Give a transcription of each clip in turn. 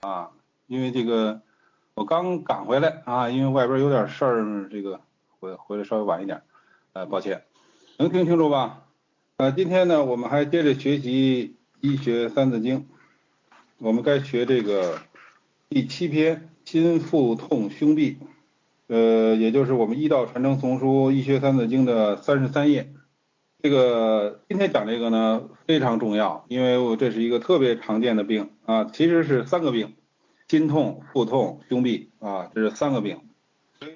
啊，因为这个我刚赶回来啊，因为外边有点事儿，这个回回来稍微晚一点，呃，抱歉，能听清楚吧？呃，今天呢，我们还接着学习医学三字经，我们该学这个第七篇心腹痛胸痹，呃，也就是我们医道传承丛书医学三字经的三十三页。这个今天讲这个呢非常重要，因为我这是一个特别常见的病啊，其实是三个病，心痛、腹痛、胸痹啊，这是三个病。所以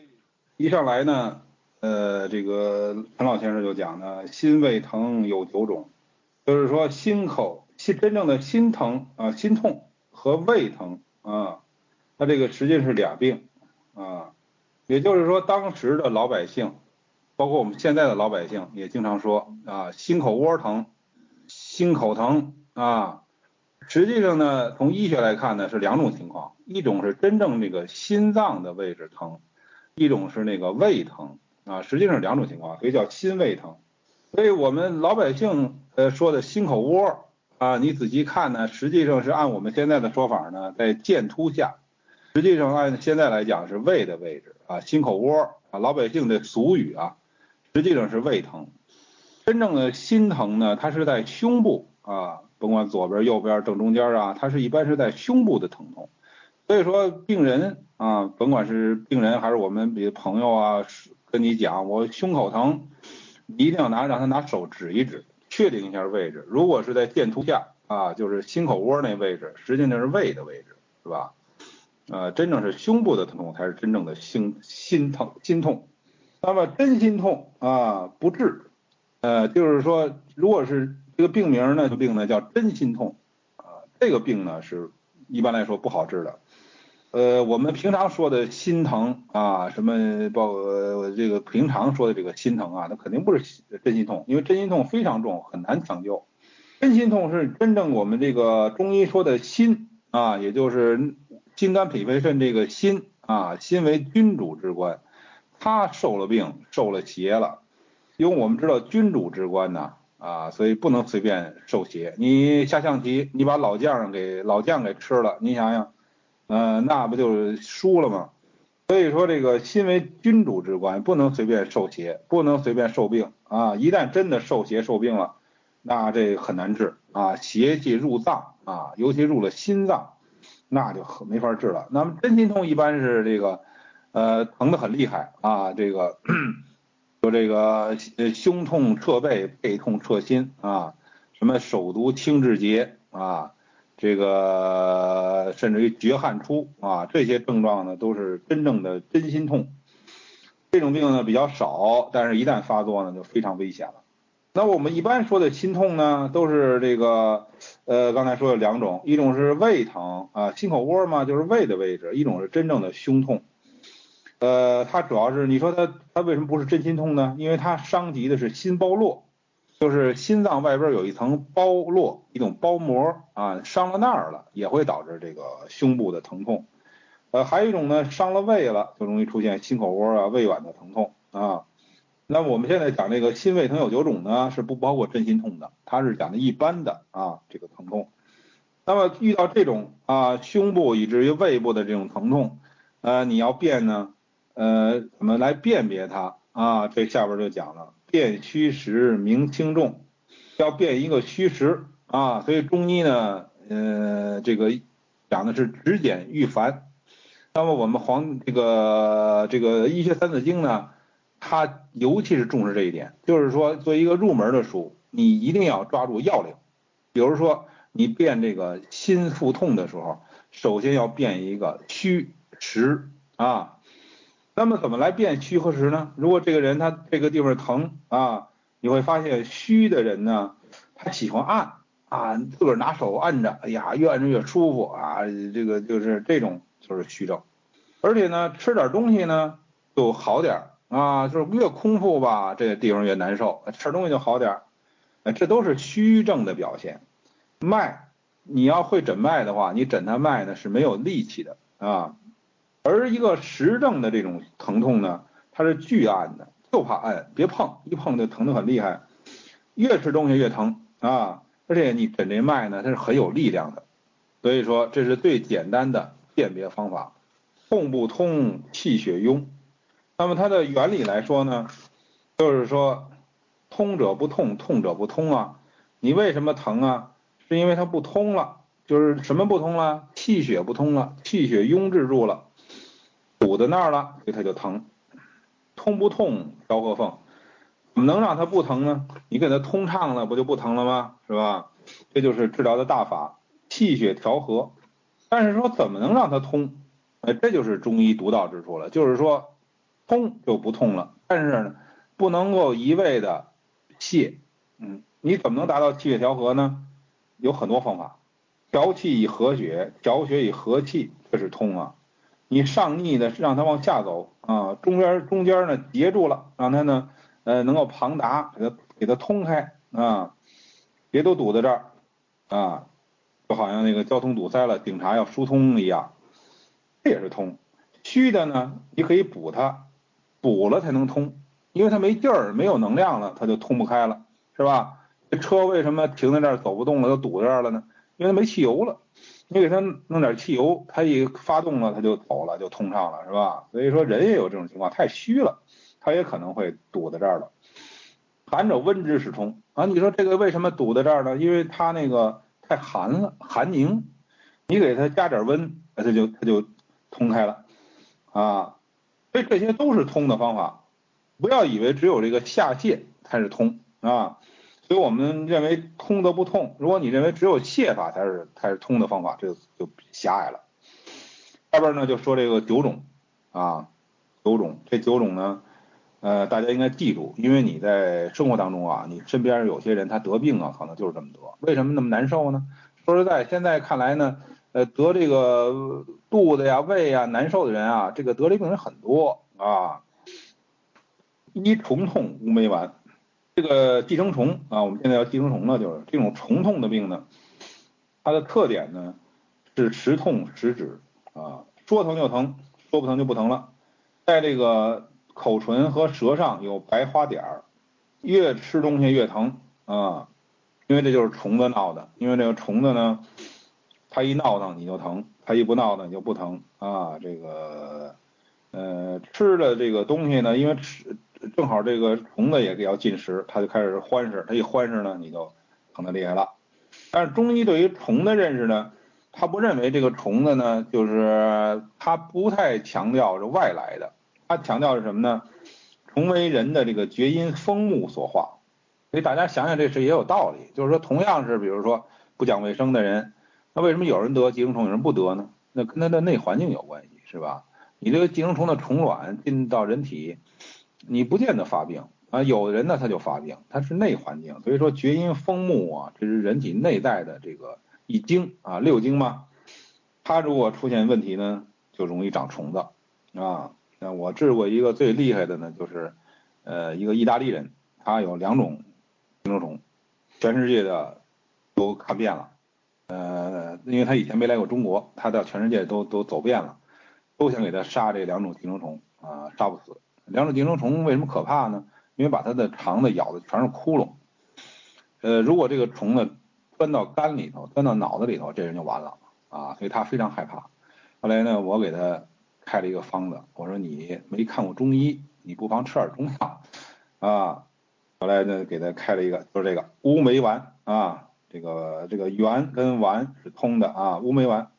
一上来呢，呃，这个陈老先生就讲呢，心胃疼有九种，就是说心口心真正的心疼啊，心痛和胃疼啊，它这个实际是俩病啊，也就是说当时的老百姓。包括我们现在的老百姓也经常说啊，心口窝疼、心口疼啊。实际上呢，从医学来看呢，是两种情况，一种是真正这个心脏的位置疼，一种是那个胃疼啊。实际上两种情况，所以叫心胃疼。所以我们老百姓呃说的心口窝啊，你仔细看呢，实际上是按我们现在的说法呢，在剑突下，实际上按现在来讲是胃的位置啊，心口窝啊，老百姓的俗语啊。实际上是胃疼，真正的心疼呢，它是在胸部啊，甭管左边、右边、正中间啊，它是一般是在胸部的疼痛。所以说，病人啊，甭管是病人还是我们比如朋友啊，跟你讲我胸口疼，你一定要拿让他拿手指一指，确定一下位置。如果是在剑突下啊，就是心口窝那位置，实际那是胃的位置，是吧？呃，真正是胸部的疼痛才是真正的心心疼心痛。那么真心痛啊不治，呃，就是说，如果是这个病名呢，这病呢叫真心痛啊，这个病呢是一般来说不好治的。呃，我们平常说的心疼啊，什么包这个平常说的这个心疼啊，那肯定不是真心痛，因为真心痛非常重，很难抢救。真心痛是真正我们这个中医说的心啊，也就是心肝脾肺肾这个心啊，心为君主之官。他受了病，受了邪了，因为我们知道君主之官呐，啊，所以不能随便受邪。你下象棋，你把老将给老将给吃了，你想想，呃，那不就是输了吗？所以说这个心为君主之官，不能随便受邪，不能随便受病啊。一旦真的受邪受病了，那这很难治啊。邪气入脏啊，尤其入了心脏，那就很没法治了。那么真心痛一般是这个。呃，疼得很厉害啊！这个说这个呃胸痛彻背，背痛彻心啊，什么手足轻至节啊，这个甚至于绝汗出啊，这些症状呢都是真正的真心痛。这种病呢比较少，但是一旦发作呢就非常危险了。那我们一般说的心痛呢，都是这个呃刚才说的两种，一种是胃疼啊，心口窝嘛就是胃的位置，一种是真正的胸痛。呃，它主要是你说它它为什么不是真心痛呢？因为它伤及的是心包络，就是心脏外边有一层包络，一种包膜啊，伤了那儿了，也会导致这个胸部的疼痛。呃，还有一种呢，伤了胃了，就容易出现心口窝啊、胃脘的疼痛啊。那我们现在讲这个心胃疼有九种呢，是不包括真心痛的，它是讲的一般的啊这个疼痛。那么遇到这种啊胸部以至于胃部的这种疼痛，呃，你要辨呢？呃，怎么来辨别它啊？这下边就讲了，辨虚实明轻重，要辨一个虚实啊。所以中医呢，呃，这个讲的是指简御繁。那么我们黄这个这个医学三字经呢，它尤其是重视这一点，就是说作为一个入门的书，你一定要抓住要领。比如说你辨这个心腹痛的时候，首先要辨一个虚实啊。那么怎么来辨虚和实呢？如果这个人他这个地方疼啊，你会发现虚的人呢，他喜欢按啊，自个儿拿手按着，哎呀，越按着越舒服啊，这个就是这种就是虚症。而且呢，吃点东西呢就好点啊，就是越空腹吧，这个地方越难受，吃东西就好点这都是虚症的表现。脉，你要会诊脉的话，你诊他脉呢是没有力气的啊。而一个实症的这种疼痛呢，它是拒按的，就怕按，别碰，一碰就疼得很厉害，越吃东西越疼啊！而且你诊这脉呢，它是很有力量的，所以说这是最简单的辨别方法。痛不通，气血壅。那么它的原理来说呢，就是说通者不痛，痛者不通啊。你为什么疼啊？是因为它不通了，就是什么不通了？气血不通了，气血壅滞住了，堵在那儿了，所以它就疼。通不痛，调和缝，怎么能让它不疼呢？你给它通畅了，不就不疼了吗？是吧？这就是治疗的大法，气血调和。但是说怎么能让它通？哎，这就是中医独到之处了。就是说通就不痛了，但是呢，不能够一味的泻。嗯，你怎么能达到气血调和呢？有很多方法，调气以和血，调血以和气，这是通啊。你上逆的让它往下走啊，中间中间呢截住了，让它呢呃能够庞达，给它给它通开啊，别都堵在这儿啊，就好像那个交通堵塞了，警察要疏通一样，这也是通。虚的呢，你可以补它，补了才能通，因为它没劲儿，没有能量了，它就通不开了，是吧？车为什么停在这儿走不动了，都堵在这儿了呢？因为它没汽油了。你给它弄点汽油，它一发动了，它就走了，就通畅了，是吧？所以说人也有这种情况，太虚了，它也可能会堵在这儿了。寒者温之使通啊，你说这个为什么堵在这儿呢？因为它那个太寒了，寒凝，你给它加点温，它就它就通开了啊。所以这些都是通的方法，不要以为只有这个下泻才是通啊。所以我们认为通则不痛，如果你认为只有泻法才是才是通的方法，这就就狭隘了。下边呢就说这个九种啊，九种这九种呢，呃，大家应该记住，因为你在生活当中啊，你身边有些人他得病啊，可能就是这么得，为什么那么难受呢？说实在，现在看来呢，呃，得这个肚子呀、胃呀难受的人啊，这个得这病人很多啊。一重痛无没完。这个寄生虫啊，我们现在要寄生虫了，就是这种虫痛的病呢，它的特点呢是时痛时止啊，说疼就疼，说不疼就不疼了，在这个口唇和舌上有白花点儿，越吃东西越疼啊，因为这就是虫子闹的，因为这个虫子呢，它一闹腾你就疼，它一不闹腾你就不疼啊，这个呃吃的这个东西呢，因为吃。正好这个虫子也要进食，它就开始欢实，它一欢实呢，你就疼的厉害了。但是中医对于虫的认识呢，他不认为这个虫子呢，就是他不太强调是外来的，他强调是什么呢？虫为人的这个厥阴风木所化。所以大家想想这事也有道理，就是说同样是比如说不讲卫生的人，那为什么有人得寄生虫，有人不得呢？那跟他的内环境有关系，是吧？你这个寄生虫的虫卵进到人体。你不见得发病啊，有的人呢他就发病，他是内环境，所以说厥阴风木啊，这是人体内在的这个一经啊六经嘛，它如果出现问题呢，就容易长虫子啊。那我治过一个最厉害的呢，就是呃一个意大利人，他有两种寄生虫，全世界的都看遍了，呃，因为他以前没来过中国，他到全世界都都走遍了，都想给他杀这两种寄生虫啊，杀不死。两种寄生虫为什么可怕呢？因为把它的肠子咬的全是窟窿。呃，如果这个虫呢钻到肝里头，钻到脑子里头，这人就完了啊！所以他非常害怕。后来呢，我给他开了一个方子，我说你没看过中医，你不妨吃点中药啊。后来呢，给他开了一个，就是这个乌梅丸啊。这个这个圆跟丸是通的啊。乌梅丸，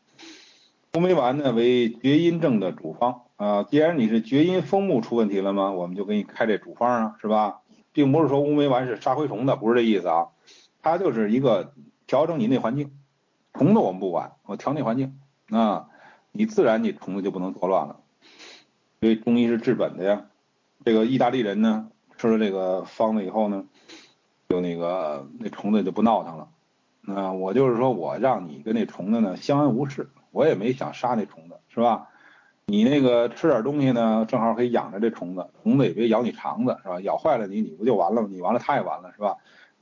乌梅丸呢为厥阴症的主方。啊，既然你是厥阴风木出问题了吗？我们就给你开这主方啊，是吧？并不是说乌梅丸是杀蛔虫的，不是这意思啊。它就是一个调整你内环境，虫子我们不管，我调内环境啊，你自然你虫子就不能作乱了。所以中医是治本的呀。这个意大利人呢，吃了这个方子以后呢，就那个那虫子就不闹腾了。那我就是说我让你跟那虫子呢相安无事，我也没想杀那虫子，是吧？你那个吃点东西呢，正好可以养着这虫子，虫子也别咬你肠子，是吧？咬坏了你，你不就完了吗？你完了，它也完了，是吧？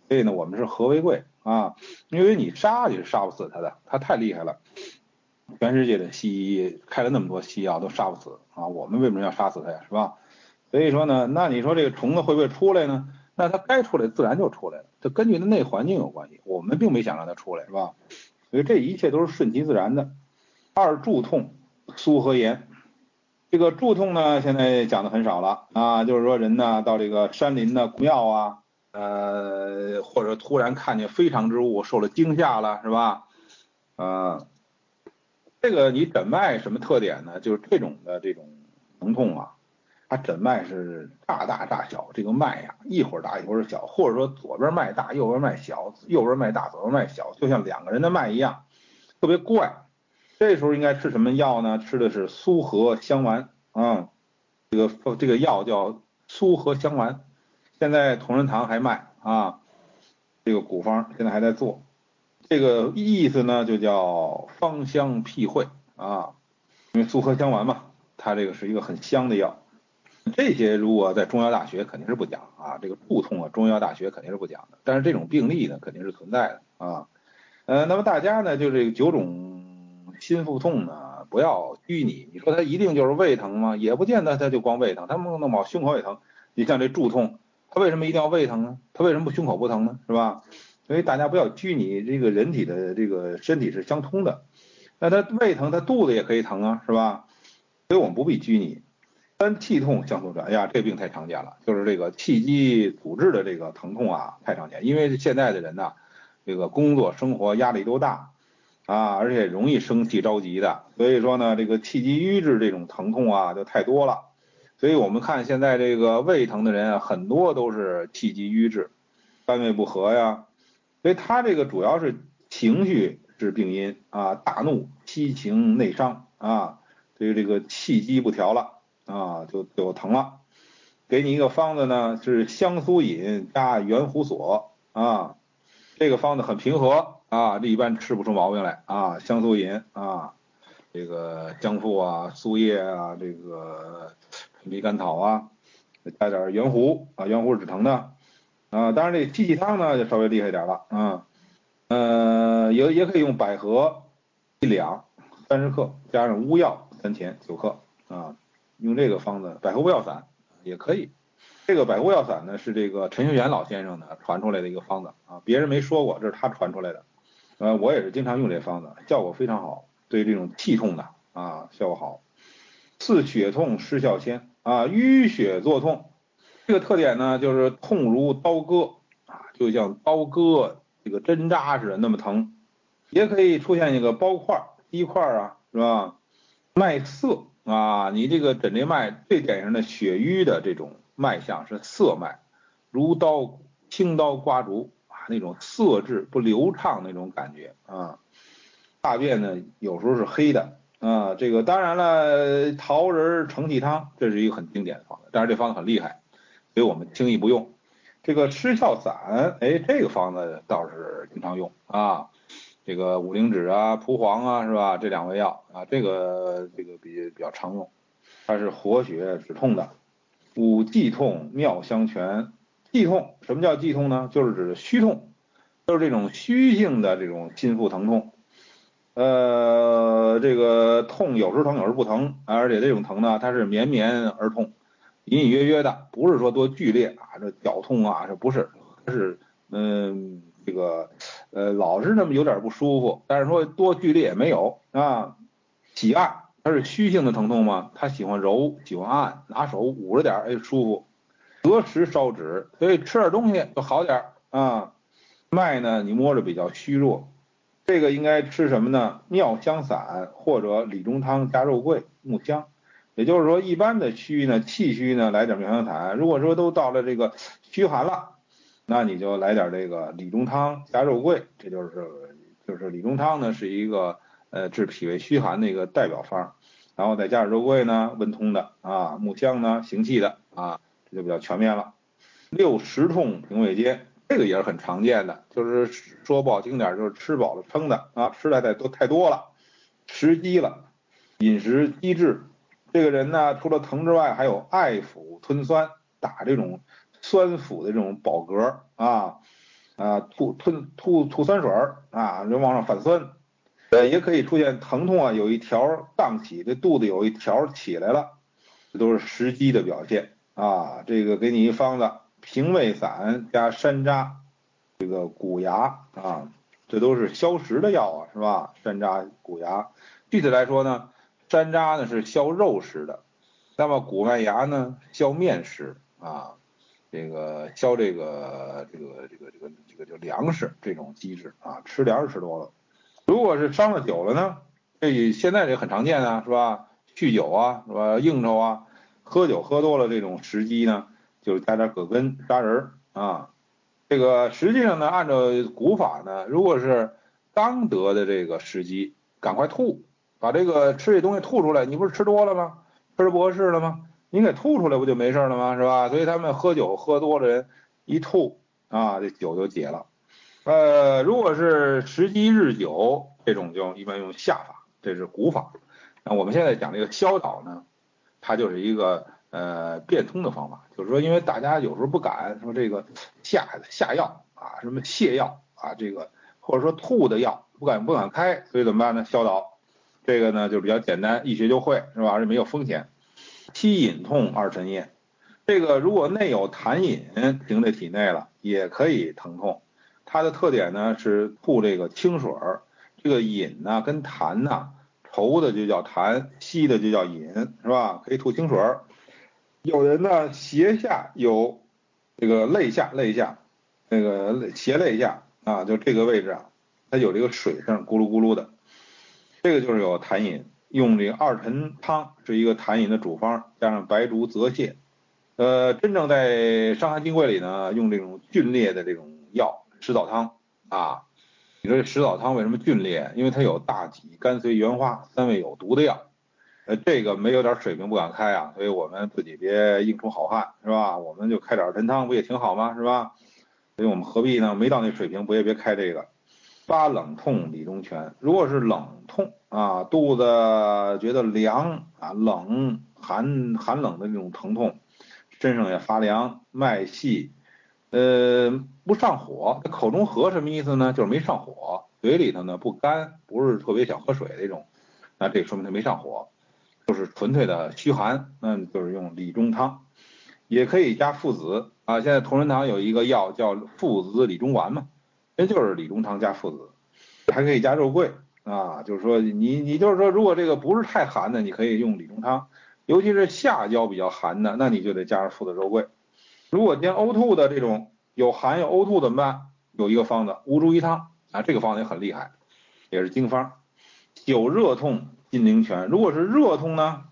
所以呢，我们是和为贵啊，因为你杀你是杀不死它的，它太厉害了。全世界的西医开了那么多西药都杀不死啊，我们为什么要杀死它呀？是吧？所以说呢，那你说这个虫子会不会出来呢？那它该出来自然就出来了，这根据它内环境有关系，我们并没想让它出来，是吧？所以这一切都是顺其自然的。二柱痛，苏和炎。这个柱痛呢，现在讲的很少了啊，就是说人呢到这个山林呢庙啊，呃，或者突然看见非常之物，受了惊吓了，是吧？啊，这个你诊脉什么特点呢？就是这种的这种疼痛啊，它诊脉是大大大小，这个脉呀一会儿大一会儿小，或者说左边脉大，右边脉小，右边脉大，左边脉小，就像两个人的脉一样，特别怪。这时候应该吃什么药呢？吃的是苏合香丸。啊，这个这个药叫苏合香丸，现在同仁堂还卖。啊，这个古方现在还在做，这个意思呢就叫芳香辟秽。啊，因为苏合香丸嘛，它这个是一个很香的药，这些如果在中药大学肯定是不讲。啊，这个腹痛啊，中药大学肯定是不讲的，但是这种病例呢肯定是存在的。啊，呃，那么大家呢就这个九种。心腹痛呢，不要拘泥。你说他一定就是胃疼吗？也不见得，他就光胃疼，他弄弄毛胸口也疼。你像这柱痛，他为什么一定要胃疼呢？他为什么不胸口不疼呢？是吧？所以大家不要拘泥，这个人体的这个身体是相通的。那他胃疼，他肚子也可以疼啊，是吧？所以我们不必拘泥。三气痛相互转，哎呀，这病太常见了，就是这个气机阻滞的这个疼痛啊，太常见。因为现在的人呢，这个工作生活压力都大。啊，而且容易生气着急的，所以说呢，这个气机瘀滞这种疼痛啊就太多了。所以我们看现在这个胃疼的人啊，很多都是气机瘀滞、肝胃不和呀。所以他这个主要是情绪是病因啊，大怒、七情内伤啊，所以这个气机不调了啊，就就疼了。给你一个方子呢，是香苏饮加圆胡索啊，这个方子很平和。啊，这一般吃不出毛病来啊。香苏饮啊，这个姜附啊、苏叶啊、这个陈皮甘草啊，加点圆胡啊，圆胡是止疼的啊。当然这鸡气汤呢就稍微厉害点了啊。呃，也也可以用百合一两三十克，加上乌药三钱九克啊，用这个方子百合乌药散也可以。这个百合乌药散呢是这个陈秀元老先生呢传出来的一个方子啊，别人没说过，这是他传出来的。呃，我也是经常用这方子，效果非常好，对这种气痛的啊效果好。刺血痛失效先啊，淤血作痛，这个特点呢就是痛如刀割啊，就像刀割这个针扎似的那么疼，也可以出现一个包块、滴块啊，是吧？脉涩啊，你这个诊这脉最典型的血瘀的这种脉象是涩脉，如刀轻刀刮竹。那种色质不流畅那种感觉啊，大便呢有时候是黑的啊，这个当然了，桃仁承气汤这是一个很经典的方子，但是这方子很厉害，所以我们轻易不用。这个失效散，哎，这个方子倒是经常用啊，这个五灵脂啊、蒲黄啊，是吧？这两味药啊，这个这个比比较常用，它是活血止痛的。五季痛妙香泉。悸痛，什么叫悸痛呢？就是指虚痛，就是这种虚性的这种心腹疼痛。呃，这个痛有时疼，有时不疼，而且这种疼呢，它是绵绵而痛，隐隐约约的，不是说多剧烈啊，这绞痛啊，这不是，它是嗯，这个呃，老是那么有点不舒服，但是说多剧烈也没有啊。喜按，它是虚性的疼痛吗？他喜欢揉，喜欢按，拿手捂着点，哎，舒服。择时烧纸，所以吃点东西就好点啊。脉呢，你摸着比较虚弱，这个应该吃什么呢？妙香散或者理中汤加肉桂、木香。也就是说，一般的虚呢，气虚呢，来点妙香散。如果说都到了这个虚寒了，那你就来点这个理中汤加肉桂。这就是就是理中汤呢，是一个呃治脾胃虚寒的一个代表方。然后再加上肉桂呢，温通的啊，木香呢，行气的啊。就比较全面了。六十痛平胃坚，这个也是很常见的，就是说不好听点，就是吃饱了撑的啊，吃的太多太多了，食积了，饮食积滞。这个人呢，除了疼之外，还有爱腹吞酸，打这种酸腐的这种饱嗝啊啊，吐吞吐吐酸水啊，人往上反酸。呃，也可以出现疼痛啊，有一条荡起，这肚子有一条起来了，这都是食积的表现。啊，这个给你一方子平胃散加山楂，这个谷芽啊，这都是消食的药啊，是吧？山楂、谷芽，具体来说呢，山楂呢是消肉食的，那么谷麦芽呢消面食啊，这个消这个这个这个这个这个叫粮食这种机制啊，吃粮食吃多了，如果是伤了久了呢，这现在这很常见啊，是吧？酗酒啊，是吧？应酬啊，喝酒喝多了这种时机呢，就是加点葛根、砂仁啊。这个实际上呢，按照古法呢，如果是刚得的这个时机，赶快吐，把这个吃这东西吐出来。你不是吃多了吗？吃不合适了吗？你给吐出来不就没事了吗？是吧？所以他们喝酒喝多的人一吐啊，这酒就解了。呃，如果是时机日久，这种就一般用下法，这是古法。那我们现在讲这个消导呢，它就是一个呃变通的方法，就是说，因为大家有时候不敢说这个下下药啊，什么泻药啊，这个或者说吐的药不敢不敢开，所以怎么办呢？消导，这个呢就比较简单，一学就会是吧？而且没有风险。七隐痛二沉咽，这个如果内有痰饮停在体内了，也可以疼痛。它的特点呢是吐这个清水儿，这个饮呢跟痰呢。稠的就叫痰，稀的就叫饮，是吧？可以吐清水儿。有人呢斜下有这个肋下，肋下那个斜肋下啊，就这个位置啊，它有这个水声，咕噜咕噜的，这个就是有痰饮。用这个二陈汤是一个痰饮的主方，加上白术、泽泻。呃，真正在《伤寒金匮》里呢，用这种峻烈的这种药，石枣汤啊。你说这石枣汤为什么峻烈？因为它有大戟、甘遂、原花三味有毒的药，呃，这个没有点水平不敢开啊，所以我们自己别硬出好汉，是吧？我们就开点陈汤不也挺好吗？是吧？所以我们何必呢？没到那水平，不也别开这个。发冷痛理中全，如果是冷痛啊，肚子觉得凉啊，冷寒寒冷的那种疼痛，身上也发凉，脉细。呃，不上火，口中和什么意思呢？就是没上火，嘴里头呢不干，不是特别想喝水那种，那这说明他没上火，就是纯粹的虚寒，那就是用理中汤，也可以加附子啊。现在同仁堂有一个药叫附子理中丸嘛，那就是理中汤加附子，还可以加肉桂啊。就是说你你就是说，如果这个不是太寒的，你可以用理中汤，尤其是下焦比较寒的，那你就得加上附子肉桂。如果见呕吐的这种有寒有呕吐怎么办？有一个方子乌猪一汤啊，这个方子也很厉害，也是经方。有热痛金陵泉，如果是热痛呢，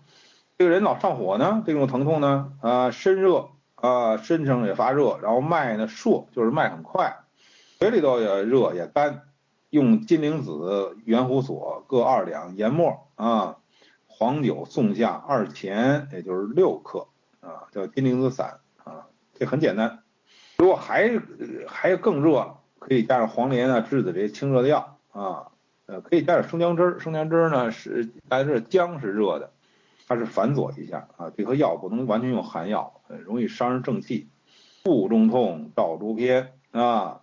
这个人老上火呢，这种疼痛呢？啊，身热啊，身上也发热，然后脉呢数就是脉很快，嘴里头也热也干，用金陵子、圆胡索各二两，研末啊，黄酒送下二钱，也就是六克。啊，叫金陵子散。这很简单，如果还还更热，可以加上黄连啊、栀子这些清热的药啊，呃，可以加点生姜汁儿。生姜汁儿呢是大家知道姜是热的，它是反佐一下啊。这颗药不能完全用寒药，很容易伤人正气。腹中痛，照诸偏啊，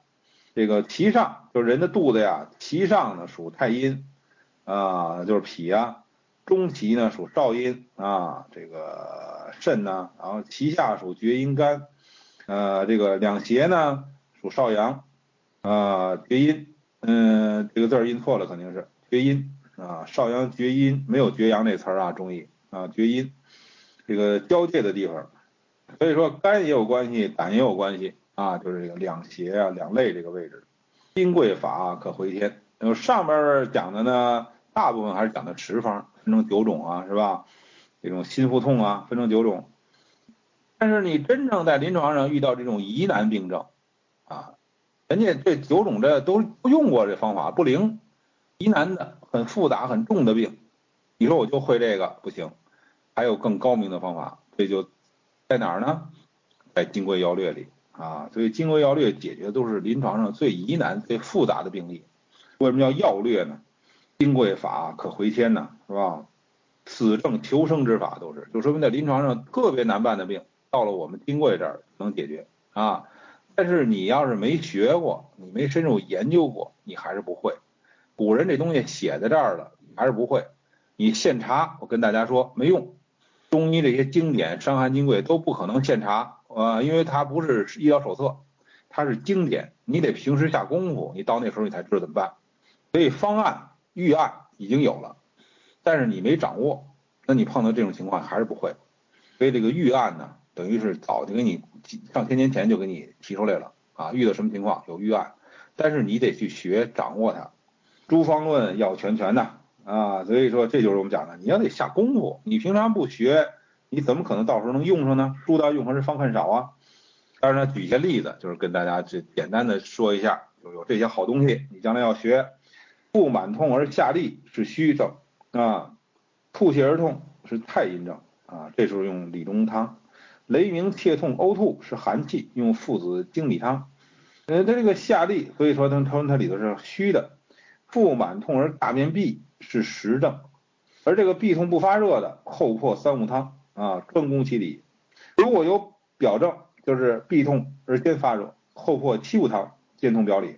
这个脐上就是人的肚子呀，脐上呢属太阴啊，就是脾啊。中脐呢属少阴啊，这个肾呢，然后脐下属厥阴肝。呃，这个两胁呢属少阳，啊，厥阴，嗯，这个字儿印错了，肯定是厥阴啊，少阳厥阴没有厥阳这词儿啊，中医啊，厥阴，这个交界的地方，所以说肝也有关系，胆也有关系啊，就是这个两胁啊，两肋这个位置，金匮法可回天，然后上边讲的呢，大部分还是讲的持方，分成九种啊，是吧？这种心腹痛啊，分成九种。但是你真正在临床上遇到这种疑难病症，啊，人家这九种这都用过这方法不灵，疑难的很复杂很重的病，你说我就会这个不行，还有更高明的方法，这就在哪儿呢？在《金匮要略》里啊，所以《金匮要略》解决的都是临床上最疑难最复杂的病例。为什么叫要略呢？金匮法可回天呢，是吧？死症求生之法都是，就说明在临床上特别难办的病。到了我们金匮这儿能解决啊，但是你要是没学过，你没深入研究过，你还是不会。古人这东西写在这儿了，还是不会。你现查，我跟大家说没用。中医这些经典《伤寒金匮》都不可能现查啊，因为它不是医疗手册，它是经典，你得平时下功夫，你到那时候你才知道怎么办。所以方案预案已经有了，但是你没掌握，那你碰到这种情况还是不会。所以这个预案呢，等于是早就给你上千年前就给你提出来了啊，遇到什么情况有预案，但是你得去学掌握它。诸方论要全全的啊，所以说这就是我们讲的，你要得下功夫，你平常不学，你怎么可能到时候能用上呢？书到用时方恨少啊。当然呢，举一些例子，就是跟大家这简单的说一下，就有这些好东西，你将来要学。腹满痛而下痢是虚症啊，吐泻而痛是太阴症啊，这时候用理中汤。雷鸣切痛呕吐是寒气，用附子精米汤。呃，它这个下痢，所以说它它它里头是虚的。腹满痛而大便闭是实症，而这个闭痛不发热的，后破三物汤啊，专攻其理。如果有表症，就是闭痛而先发热，后破七物汤，兼通表里。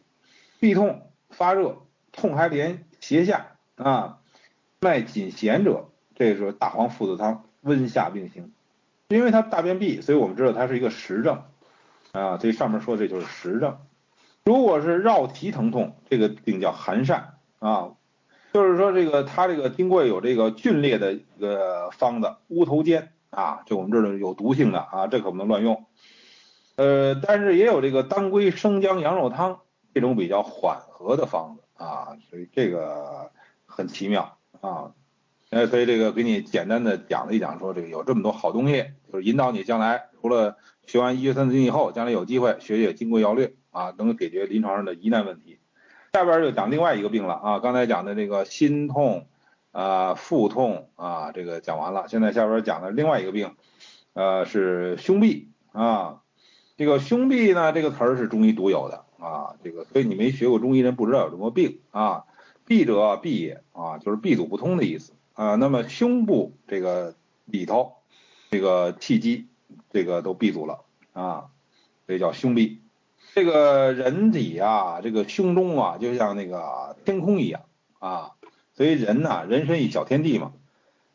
闭痛发热。痛还连胁下啊，脉紧弦者，这时候大黄附子汤温下并行。因为它大便闭，所以我们知道它是一个实症啊。这上面说这就是实症。如果是绕脐疼痛，这个病叫寒疝啊，就是说这个它这个丁贵有这个皲裂的一个方子乌头尖啊，这我们知道有毒性的啊，这可不能乱用。呃，但是也有这个当归生姜羊肉汤这种比较缓和的方子。啊，所以这个很奇妙啊，呃，所以这个给你简单的讲了一讲，说这个有这么多好东西，就是引导你将来除了学完医学三字经以后，将来有机会学学金匮要略啊，能解决临床上的疑难问题。下边就讲另外一个病了啊，刚才讲的这个心痛啊、腹痛啊，这个讲完了，现在下边讲的另外一个病，呃，是胸痹啊，这个胸痹呢，这个词儿是中医独有的。啊，这个所以你没学过中医人不知道有这么病啊，痹者痹也啊，就是闭阻不通的意思啊。那么胸部这个里头这个气机这个都闭阻了啊，这叫胸闭。这个人体啊，这个胸中啊，就像那个天空一样啊，所以人呐，人身一小天地嘛，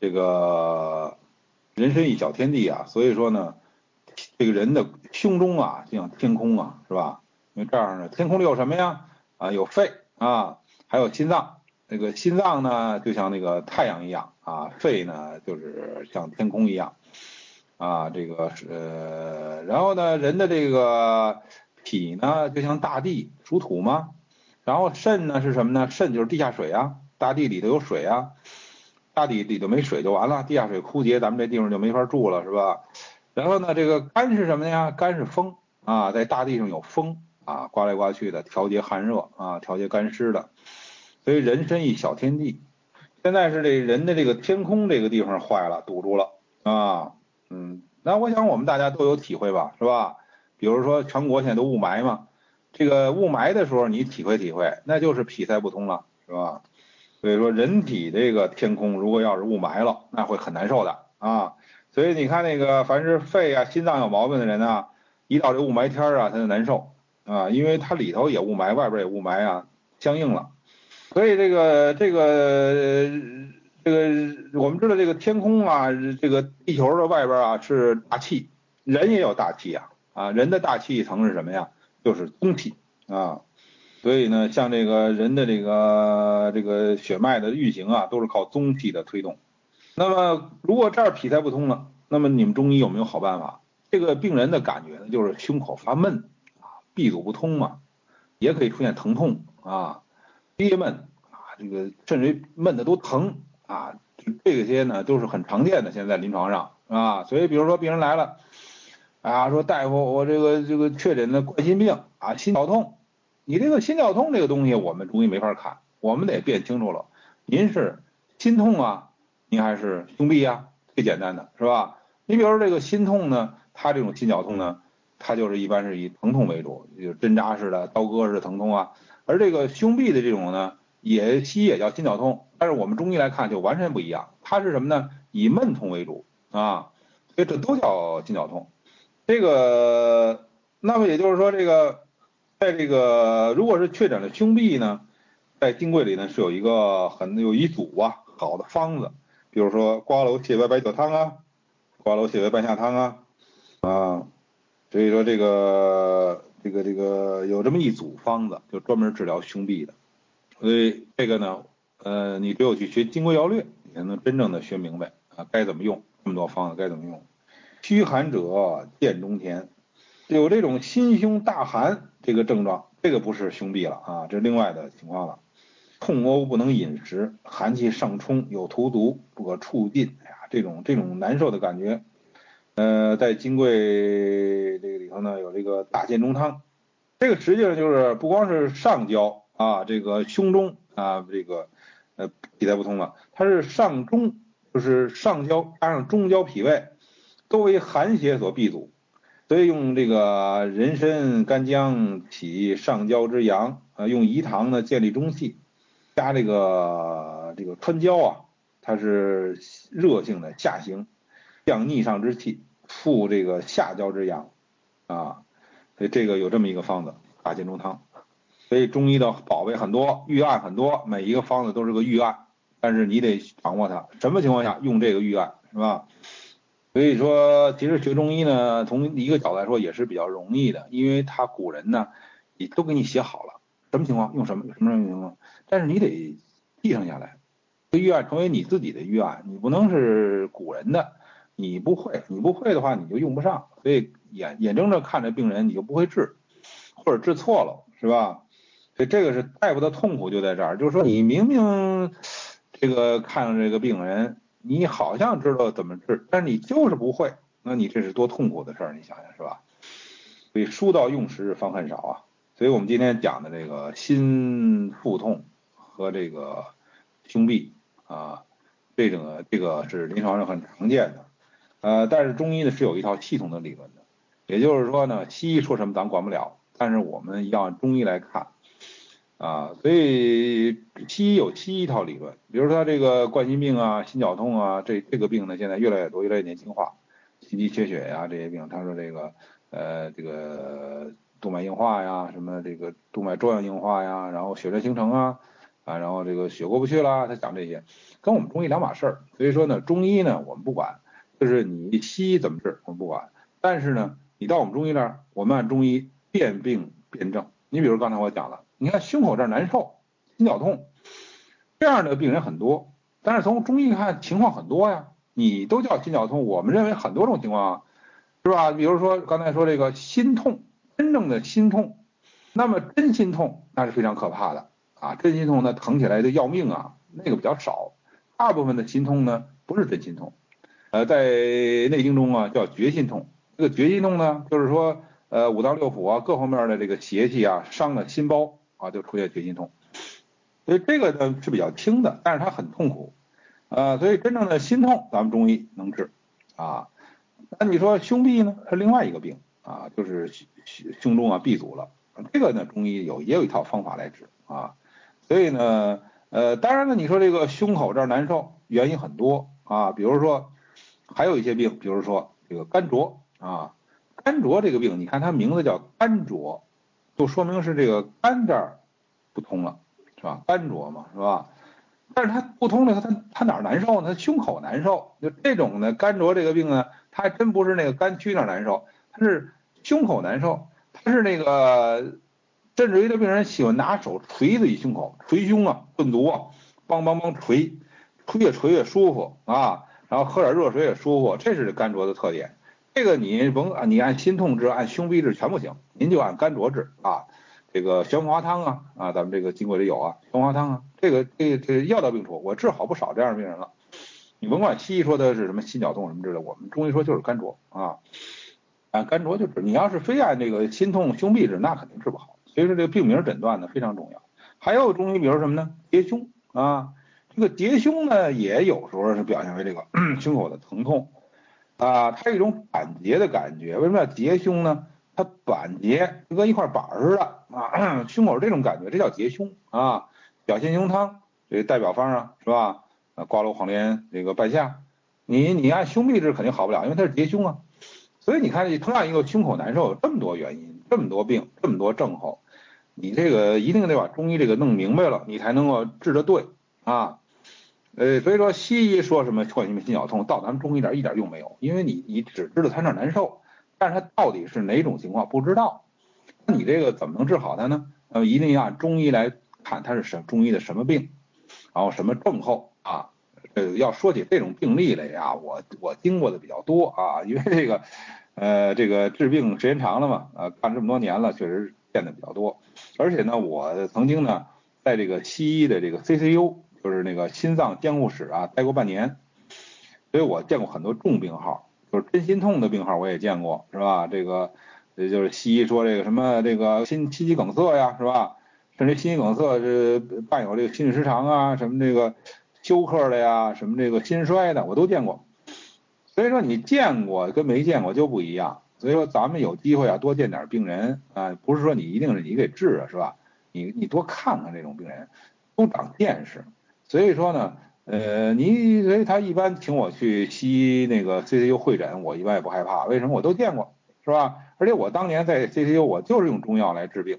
这个人身一小天地啊，所以说呢，这个人的胸中啊，就像天空啊，是吧？因为这样呢，天空里有什么呀？啊，有肺啊，还有心脏。那个心脏呢，就像那个太阳一样啊，肺呢就是像天空一样啊。这个是呃，然后呢，人的这个脾呢，就像大地，属土吗？然后肾呢是什么呢？肾就是地下水啊，大地里头有水啊，大地里头没水就完了，地下水枯竭，咱们这地方就没法住了，是吧？然后呢，这个肝是什么呀？肝是风啊，在大地上有风。啊，刮来刮去的，调节寒热啊，调节干湿的，所以人身一小天地。现在是这人的这个天空这个地方坏了，堵住了啊，嗯，那我想我们大家都有体会吧，是吧？比如说全国现在都雾霾嘛，这个雾霾的时候你体会体会，那就是脾塞不通了，是吧？所以说人体这个天空如果要是雾霾了，那会很难受的啊。所以你看那个凡是肺啊、心脏有毛病的人啊，一到这雾霾天啊，他就难受。啊，因为它里头也雾霾，外边也雾霾啊，相应了，所以这个这个这个我们知道这个天空啊，这个地球的外边啊是大气，人也有大气啊，啊，人的大气层是什么呀？就是中气啊，所以呢，像这个人的这个这个血脉的运行啊，都是靠中气的推动。那么如果这儿脾塞不通了，那么你们中医有没有好办法？这个病人的感觉呢，就是胸口发闷啊。闭阻不通嘛，也可以出现疼痛啊、憋闷啊，这个甚至于闷的都疼啊，这些呢都是很常见的，现在临床上啊，所以比如说病人来了，啊说大夫我这个这个确诊的冠心病啊心绞痛，你这个心绞痛这个东西我们中医没法看，我们得辨清楚了，您是心痛啊，您还是胸痹啊，最简单的是吧？你比如说这个心痛呢，他这种心绞痛呢。它就是一般是以疼痛为主，就针扎式的、刀割式的疼痛啊。而这个胸痹的这种呢，也西医也叫心绞痛，但是我们中医来看就完全不一样。它是什么呢？以闷痛为主啊，所以这都叫心绞痛。这个，那么也就是说，这个在这个如果是确诊了胸痹呢，在金匮里呢是有一个很有一组啊好的方子，比如说瓜蒌泻白白酒汤啊，瓜蒌泻白半夏汤啊，啊。所以说这个这个这个有这么一组方子，就专门治疗胸痹的，所以这个呢，呃，你只有去学《金匮要略》，你才能真正的学明白啊，该怎么用这么多方子该怎么用。虚寒者见中田，有这种心胸大寒这个症状，这个不是胸痹了啊，这是另外的情况了。痛呕不能饮食，寒气上冲，有荼毒不可触进，哎呀，这种这种难受的感觉。呃，在金匮这个里头呢，有这个大建中汤，这个实际上就是不光是上焦啊，这个胸中啊，这个呃脾在不通了，它是上中，就是上焦加上中焦脾胃都为寒邪所闭阻，所以用这个人参、干姜起上焦之阳，呃，用饴糖呢建立中气，加这个这个川椒啊，它是热性的下行，降逆上之气。复这个下焦之阳啊，所以这个有这么一个方子大建中汤。所以中医的宝贝很多，预案很多，每一个方子都是个预案，但是你得掌握它，什么情况下用这个预案是吧？所以说，其实学中医呢，从一个角度来说也是比较容易的，因为他古人呢也都给你写好了，什么情况用什么什么什么情况，但是你得继承下来，这预案成为你自己的预案，你不能是古人的。你不会，你不会的话，你就用不上。所以眼眼睁睁看着病人，你就不会治，或者治错了，是吧？所以这个是大夫的痛苦就在这儿，就是说你明明这个看了这个病人，你好像知道怎么治，但是你就是不会，那你这是多痛苦的事儿，你想想是吧？所以书到用时方恨少啊。所以我们今天讲的这个心腹痛和这个胸痹啊，这个这个是临床上很常见的。呃，但是中医呢是有一套系统的理论的，也就是说呢，西医说什么咱管不了，但是我们要中医来看，啊，所以西医有西医一套理论，比如说他这个冠心病啊、心绞痛啊，这这个病呢现在越来越多，越来越年轻化，心肌缺血呀这些病，他说这个呃这个动脉硬化呀，什么这个动脉粥样硬化呀，然后血栓形成啊，啊，然后这个血过不去啦，他讲这些，跟我们中医两码事儿，所以说呢，中医呢我们不管。就是你西医怎么治我们不管，但是呢，你到我们中医这儿，我们按中医辨病辨证。你比如刚才我讲了，你看胸口这儿难受、心绞痛，这样的病人很多，但是从中医看情况很多呀。你都叫心绞痛，我们认为很多种情况啊，是吧？比如说刚才说这个心痛，真正的心痛，那么真心痛那是非常可怕的啊，真心痛那疼起来就要命啊，那个比较少，大部分的心痛呢不是真心痛。呃，在《内经》中啊，叫绝心痛。这个绝心痛呢，就是说，呃，五脏六腑啊，各方面的这个邪气啊，伤了心包啊，就出现绝心痛。所以这个呢是比较轻的，但是它很痛苦。呃，所以真正的心痛，咱们中医能治啊。那你说胸痹呢，是另外一个病啊，就是胸胸中啊闭阻了。这个呢，中医有也有一套方法来治啊。所以呢，呃，当然了，你说这个胸口这儿难受，原因很多啊，比如说。还有一些病，比如说这个肝浊啊，肝浊这个病，你看它名字叫肝浊，就说明是这个肝这儿不通了，是吧？肝浊嘛，是吧？但是它不通了，它它哪难受呢？它胸口难受。就这种呢，肝浊这个病呢，它还真不是那个肝区那难受，它是胸口难受。它是那个甚至于这病人喜欢拿手捶自己胸口，捶胸啊，顿足啊，梆梆梆捶，捶越捶越舒服啊。然后喝点热水也舒服，这是肝浊的特点。这个你甭你按心痛治，按胸痹治全不行，您就按肝浊治啊。这个玄黄花汤啊啊，咱们这个经过里有啊，玄黄花汤啊，这个这这药到病除，我治好不少这样的病人了。你甭管西医说的是什么心绞痛什么之类，我们中医说就是肝浊啊，按肝浊就治。你要是非按这个心痛胸痹治，那肯定治不好。所以说这个病名诊断呢非常重要。还有中医比如什么呢？结胸啊。这个叠胸呢，也有时候是表现为这个 胸口的疼痛啊，它有一种板结的感觉。为什么要叠胸呢？它板结，就跟一块板似的啊，胸口这种感觉，这叫叠胸啊。表现胸汤这代表方啊，是吧？啊，瓜蒌黄连这个半夏，你你按胸痹治肯定好不了，因为它是叠胸啊。所以你看，同样一个胸口难受，有这么多原因，这么多病，这么多症候，你这个一定得把中医这个弄明白了，你才能够治得对啊。呃，所以说西医说什么冠心病、心绞痛，到咱们中医这儿一点用没有，因为你你只知道他那难受，但是他到底是哪种情况不知道，那你这个怎么能治好他呢？那么一定要按中医来看他是什中医的什么病，然后什么症候啊。呃，要说起这种病例来呀，我我经过的比较多啊，因为这个呃这个治病时间长了嘛，啊干这么多年了，确实见的比较多。而且呢，我曾经呢在这个西医的这个 CCU，就是那个心脏监护室啊待过半年，所以我见过很多重病号，就是真心痛的病号我也见过，是吧？这个也就是西医说这个什么这个心心肌梗塞呀，是吧？甚至心肌梗塞是伴有这个心律失常啊，什么这个。休克的呀，什么这个心衰的，我都见过。所以说你见过跟没见过就不一样。所以说咱们有机会啊，多见点病人啊，不是说你一定是你给治了是吧？你你多看看这种病人，都长见识。所以说呢，呃，你所以他一般请我去西医那个 CCU 会诊，我一般也不害怕。为什么？我都见过，是吧？而且我当年在 CCU 我就是用中药来治病。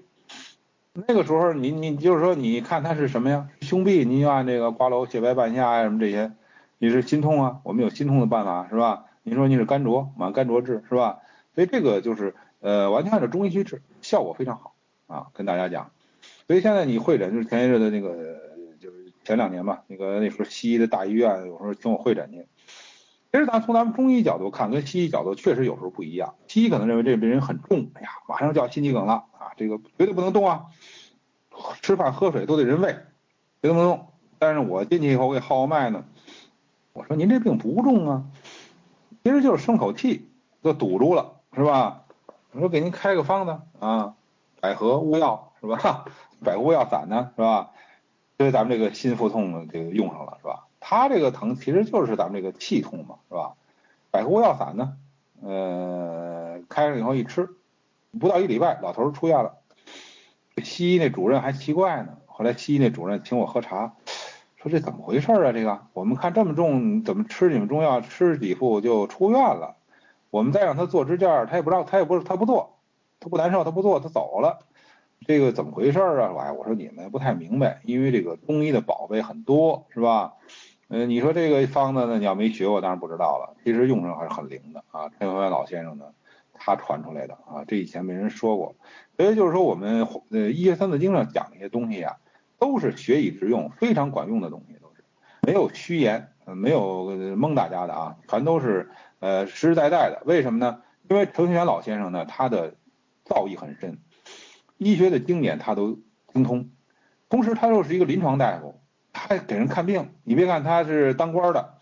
那个时候，你你就是说，你看他是什么呀？胸痹，你就按这个瓜蒌、血白半夏呀什么这些，你是心痛啊，我们有心痛的办法是吧？你说你是甘卓，往甘卓治是吧？所以这个就是呃，完全按照中医去治，效果非常好啊，跟大家讲。所以现在你会诊，就是前一阵的那个，前两年吧，那个那时候西医的大医院有时候请我会诊去。其实咱从咱们中医角度看，跟西医角度确实有时候不一样。西医可能认为这病人很重，哎呀，马上就要心肌梗了啊，这个绝对不能动啊。吃饭喝水都得人喂，别动不动。但是我进去以后我给号脉呢，我说您这病不重啊，其实就是生口气都堵住了，是吧？我说给您开个方子啊，百合乌药是吧？百合乌药散呢是吧？所以咱们这个心腹痛呢这个用上了是吧？他这个疼其实就是咱们这个气痛嘛是吧？百合乌药散呢，呃，开上以后一吃，不到一礼拜，老头出院了。西医那主任还奇怪呢，后来西医那主任请我喝茶，说这怎么回事啊？这个我们看这么重，怎么吃你们中药吃几副就出院了？我们再让他做支架，他也不让，他也不他不做，他不难受，他不做，他走了。这个怎么回事啊？哎，我说你们不太明白，因为这个中医的宝贝很多，是吧？嗯，你说这个方子呢，你要没学过，当然不知道了。其实用上还是很灵的啊。陈文元老先生呢，他传出来的啊，这以前没人说过。所以就是说，我们呃《医学三字经》上讲一些东西啊，都是学以致用，非常管用的东西，都是没有虚言，没有蒙大家的啊，全都是呃实实在在的。为什么呢？因为程序员老先生呢，他的造诣很深，医学的经典他都精通，同时他又是一个临床大夫，他还给人看病。你别看他是当官的，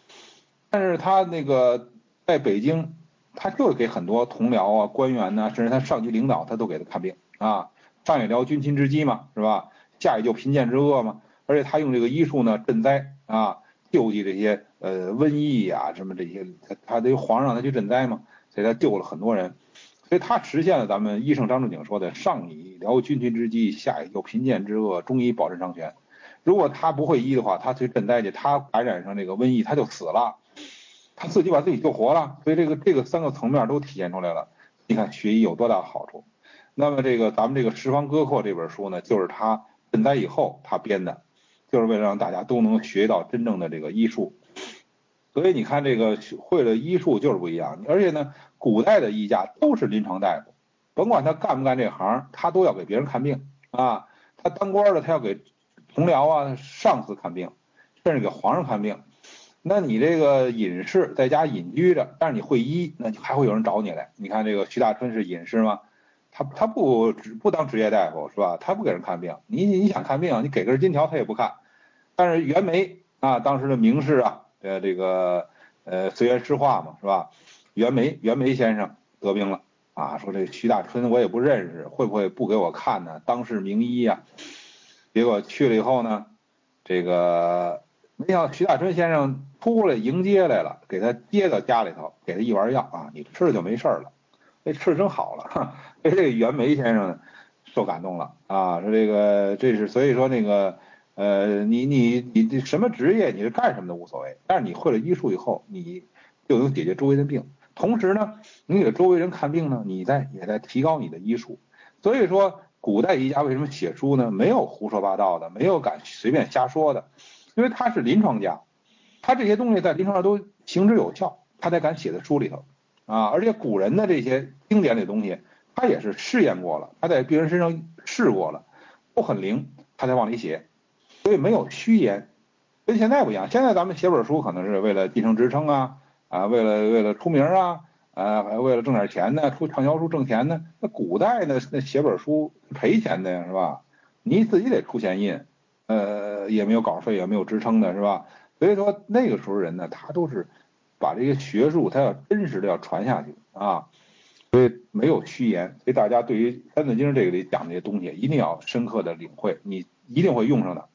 但是他那个在北京，他就给很多同僚啊、官员呐，甚至他上级领导，他都给他看病。啊，上也疗军亲之疾嘛，是吧？下也救贫贱之厄嘛。而且他用这个医术呢赈灾啊，救济这些呃瘟疫呀什么这些，他他得皇上他去赈灾嘛，所以他救了很多人。所以他实现了咱们医圣张仲景说的上以疗军心之疾，下以救贫贱之厄，中医保身伤权。如果他不会医的话，他去赈灾去，他感染上这个瘟疫他就死了，他自己把自己救活了。所以这个这个三个层面都体现出来了。你看学医有多大好处？那么这个咱们这个《十方歌阔》这本书呢，就是他赈灾以后他编的，就是为了让大家都能学到真正的这个医术。所以你看这个会了医术就是不一样，而且呢，古代的医家都是临床大夫，甭管他干不干这行，他都要给别人看病啊。他当官的他要给同僚啊、上司看病，甚至给皇上看病。那你这个隐士在家隐居着，但是你会医，那还会有人找你来。你看这个徐大春是隐士吗？他他不不当职业大夫是吧？他不给人看病。你你想看病，你给根金条他也不看。但是袁枚啊，当时的名士啊，呃这个呃随园诗画嘛是吧？袁枚袁枚先生得病了啊，说这徐大春我也不认识，会不会不给我看呢？当世名医呀。结果去了以后呢，这个没想到徐大春先生出来迎接来了，给他接到家里头，给他一丸药啊，你吃了就没事了。哎吃的真好了，被这个袁枚先生受感动了啊！说这个这是所以说那个呃，你你你这什么职业，你是干什么的无所谓，但是你会了医术以后，你就能解决周围的病。同时呢，你给周围人看病呢，你在也在提高你的医术。所以说，古代医家为什么写书呢？没有胡说八道的，没有敢随便瞎说的，因为他是临床家，他这些东西在临床上都行之有效，他才敢写在书里头。啊，而且古人的这些经典的东西，他也是试验过了，他在病人身上试过了，都很灵。他才往里写，所以没有虚言，跟现在不一样。现在咱们写本书可能是为了晋升职称啊，啊，为了为了出名啊，啊，为了挣点钱呢，出畅销书挣钱呢。那古代呢，那写本书赔钱的呀，是吧？你自己得出钱印，呃，也没有稿费，也没有支撑的，是吧？所以说那个时候人呢，他都是把这些学术，他要真实的要传下去啊，所以没有虚言。所以大家对于《三字经》这个里讲这些东西，一定要深刻的领会，你一定会用上的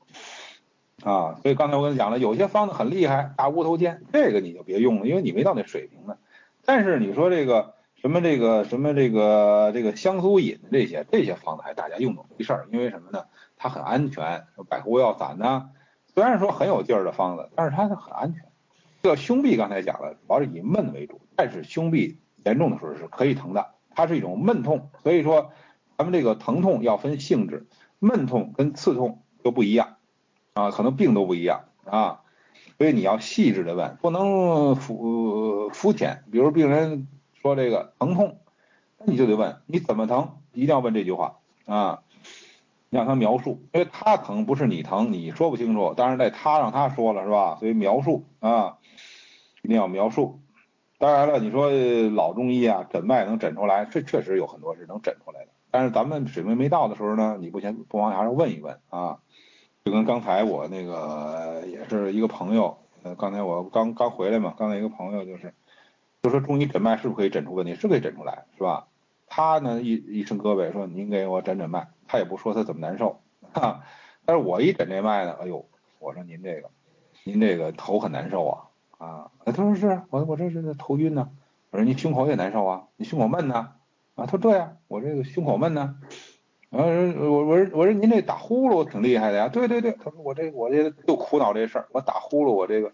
啊。所以刚才我跟你讲了，有些方子很厉害，大乌头尖，这个你就别用了，因为你没到那水平呢。但是你说这个。什么这个什么这个这个香酥饮这些这些方子还大家用都没事儿，因为什么呢？它很安全。百活药散呢，虽然说很有劲儿的方子，但是它是很安全。这个胸痹刚才讲了，主要是以闷为主，但是胸痹严重的时候是可以疼的，它是一种闷痛。所以说咱们这个疼痛要分性质，闷痛跟刺痛都不一样啊，可能病都不一样啊，所以你要细致的问，不能肤肤浅。比如病人。说这个疼痛，那你就得问你怎么疼，一定要问这句话啊，让他描述，因为他疼不是你疼，你说不清楚，当然得他让他说了是吧？所以描述啊，一定要描述。当然了，你说老中医啊，诊脉能诊出来，这确实有很多是能诊出来的。但是咱们水平没到的时候呢，你不先不妨还是问一问啊。就跟刚才我那个也是一个朋友，呃，刚才我刚刚回来嘛，刚才一个朋友就是。就说中医诊脉是不是可以诊出问题？是可以诊出来，是吧？他呢一一伸胳膊说：“您给我诊诊脉。”他也不说他怎么难受，哈。但是我一诊这脉呢，哎呦，我说您这个，您这个头很难受啊，啊。他说是我我这是头晕呢。我说你胸口也难受啊，你胸口闷呢？啊，他说对呀，我这个胸口闷呢。然后我我说我说您这打呼噜挺厉害的呀。对对对，他说我这我这就苦恼这事儿，我打呼噜我这个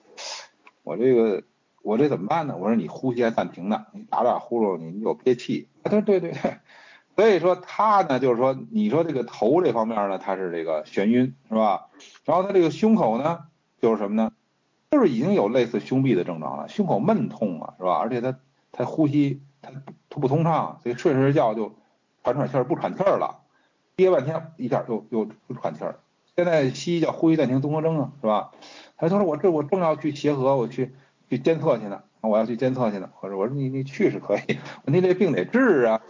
我这个。我这怎么办呢？我说你呼吸还暂停呢，你打打呼噜，你你有憋气。他说对对对，所以说他呢就是说，你说这个头这方面呢，他是这个眩晕是吧？然后他这个胸口呢，就是什么呢？就是已经有类似胸痹的症状了，胸口闷痛啊是吧？而且他他呼吸他他不通畅，所以睡睡觉就喘喘气儿不喘气儿了，憋半天一下又又不喘气儿。现在西医叫呼吸暂停综合征啊是吧？他说我这我正要去协和我去。去监测去呢，我要去监测去呢。我说我说你你去是可以，问题这病得治啊，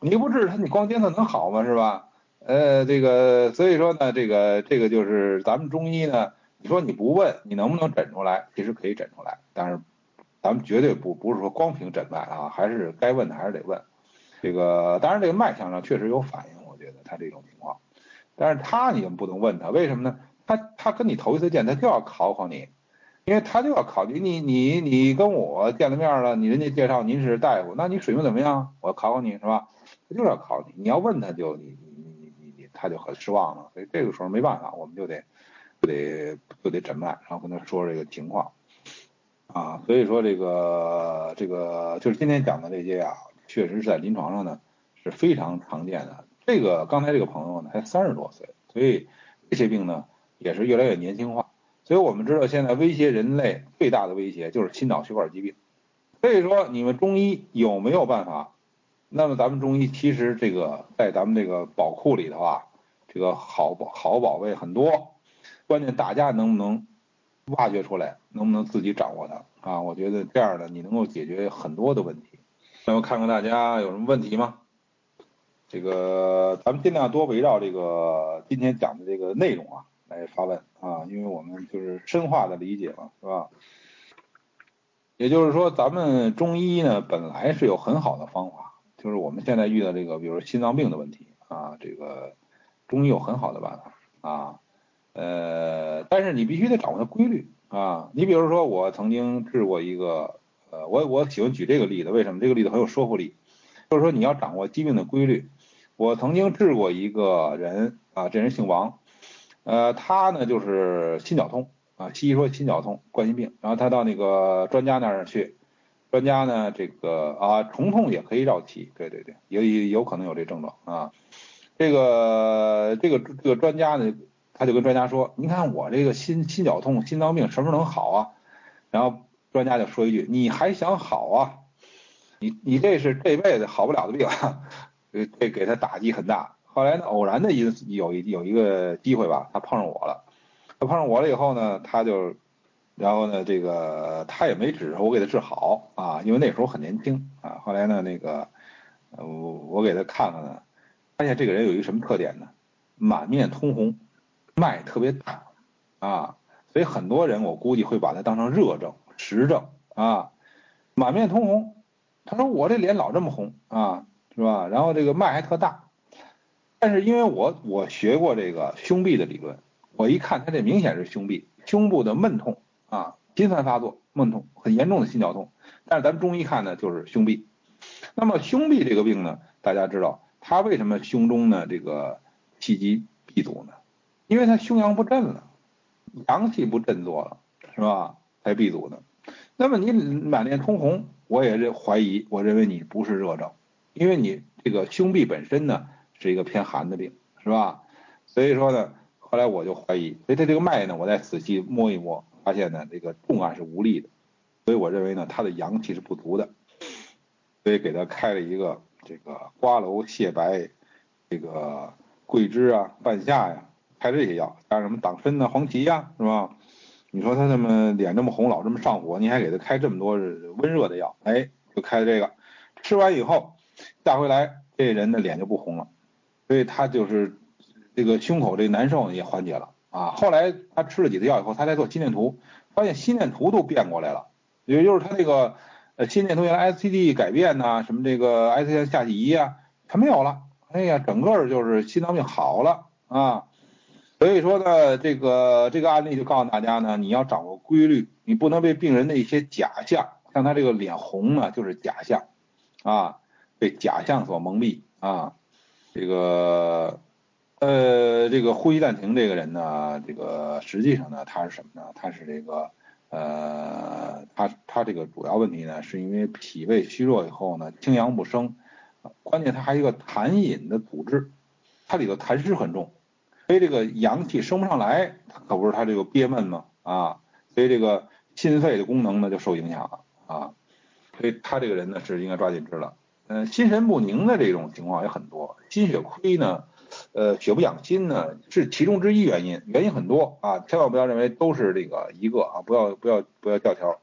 你不治他你光监测能好吗是吧？呃这个所以说呢这个这个就是咱们中医呢，你说你不问你能不能诊出来？其实可以诊出来，但是咱们绝对不不是说光凭诊脉啊，还是该问的还是得问。这个当然这个脉象上确实有反应，他这种情况，但是他你不能问他为什么呢？他他跟你头一次见，他就要考考你。因为他就要考虑你你你跟我见了面了，你人家介绍您是大夫，那你水平怎么样？我考考你是吧？他就是要考你，你要问他就你你你你你他就很失望了，所以这个时候没办法，我们就得就得就得诊脉，然后跟他说这个情况啊，所以说这个这个就是今天讲的这些啊，确实是在临床上呢是非常常见的。这个刚才这个朋友呢才三十多岁，所以这些病呢也是越来越年轻化。所以我们知道，现在威胁人类最大的威胁就是心脑血管疾病。所以说，你们中医有没有办法？那么咱们中医其实这个在咱们这个宝库里头啊，这个好宝好宝贝很多。关键大家能不能挖掘出来，能不能自己掌握它啊？我觉得这样的你能够解决很多的问题。那么看看大家有什么问题吗？这个咱们尽量多围绕这个今天讲的这个内容啊。来发问啊，因为我们就是深化的理解嘛，是吧？也就是说，咱们中医呢本来是有很好的方法，就是我们现在遇到这个，比如心脏病的问题啊，这个中医有很好的办法啊，呃，但是你必须得掌握它规律啊。你比如说，我曾经治过一个，呃，我我喜欢举这个例子，为什么？这个例子很有说服力，就是说你要掌握疾病的规律。我曾经治过一个人啊，这人姓王。呃，他呢就是心绞痛啊，西医说心绞痛，冠心病。然后他到那个专家那儿去，专家呢这个啊，虫痛也可以绕脐，对对对，有有可能有这症状啊。这个这个这个专家呢，他就跟专家说，您看我这个心心绞痛、心脏病什么时候能好啊？然后专家就说一句，你还想好啊？你你这是这辈子好不了的病，这给他打击很大。后来呢，偶然的一有一有一个机会吧，他碰上我了。他碰上我了以后呢，他就，然后呢，这个他也没指着我给他治好啊，因为那时候很年轻啊。后来呢，那个，我我给他看了呢，发现这个人有一个什么特点呢？满面通红，脉特别大啊，所以很多人我估计会把他当成热症、实症啊。满面通红，他说我这脸老这么红啊，是吧？然后这个脉还特大。但是因为我我学过这个胸痹的理论，我一看他这明显是胸痹，胸部的闷痛啊，频繁发作，闷痛很严重的心绞痛。但是咱们中医看呢，就是胸痹。那么胸痹这个病呢，大家知道他为什么胸中呢这个气机闭阻呢？因为他胸阳不振了，阳气不振作了，是吧？才闭阻呢。那么你满脸通红，我也是怀疑，我认为你不是热症，因为你这个胸痹本身呢。是一个偏寒的病，是吧？所以说呢，后来我就怀疑，所以他这个脉呢，我再仔细摸一摸，发现呢，这个重按是无力的，所以我认为呢，他的阳气是不足的，所以给他开了一个这个瓜蒌、泻白、这个桂枝啊、半夏呀，开这些药，加上什么党参呐、黄芪呀，是吧？你说他这么脸这么红，老这么上火，你还给他开这么多温热的药，哎，就开这个，吃完以后，下回来这人的脸就不红了。所以他就是这个胸口这难受也缓解了啊。后来他吃了几次药以后，他在做心电图，发现心电图都变过来了，也就是他这个呃心电图原来 S C D 改变呐，什么这个 S C D 下体仪啊，他没有了。哎呀，整个就是心脏病好了啊。所以说呢，这个这个案例就告诉大家呢，你要掌握规律，你不能被病人的一些假象，像他这个脸红呢，就是假象啊，被假象所蒙蔽啊。这个呃，这个呼吸暂停这个人呢，这个实际上呢，他是什么呢？他是这个呃，他他这个主要问题呢，是因为脾胃虚弱以后呢，清阳不生，关键他还有一个痰饮的阻滞，它里头痰湿很重，所以这个阳气升不上来，可不是他这个憋闷吗？啊，所以这个心肺的功能呢就受影响了啊，所以他这个人呢是应该抓紧治了。呃，心神不宁的这种情况也很多，心血亏呢，呃，血不养心呢，是其中之一原因，原因很多啊，千万不要认为都是这个一个啊，不要不要不要教条。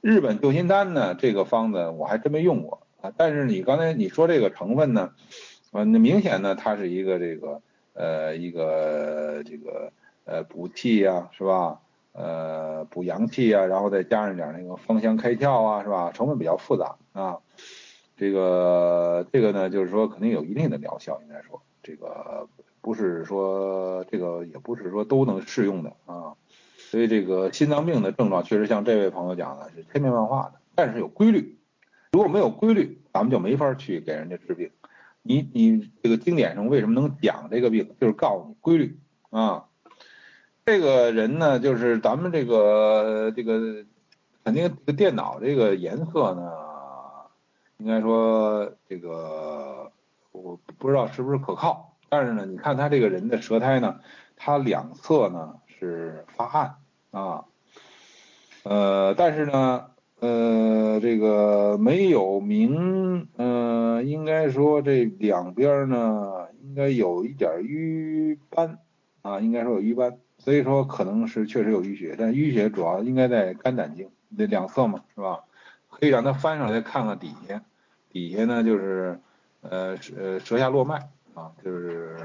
日本救心丹呢，这个方子我还真没用过啊，但是你刚才你说这个成分呢，啊，那明显呢，它是一个这个呃一个这个呃补气呀，是吧？呃，补阳气啊，然后再加上点那个芳香开窍啊，是吧？成分比较复杂啊。这个这个呢，就是说肯定有一定的疗效，应该说这个不是说这个也不是说都能适用的啊。所以这个心脏病的症状确实像这位朋友讲的是千变万化的，但是有规律。如果没有规律，咱们就没法去给人家治病。你你这个经典上为什么能讲这个病，就是告诉你规律啊。这个人呢，就是咱们这个这个肯定这个电脑这个颜色呢。应该说这个我不知道是不是可靠，但是呢，你看他这个人的舌苔呢，他两侧呢是发暗啊，呃，但是呢，呃，这个没有明，呃，应该说这两边呢应该有一点瘀斑啊，应该说有瘀斑，所以说可能是确实有淤血，但淤血主要应该在肝胆经那两侧嘛，是吧？可以让他翻上来看看底下，底下呢就是呃舌舌下络脉啊，就是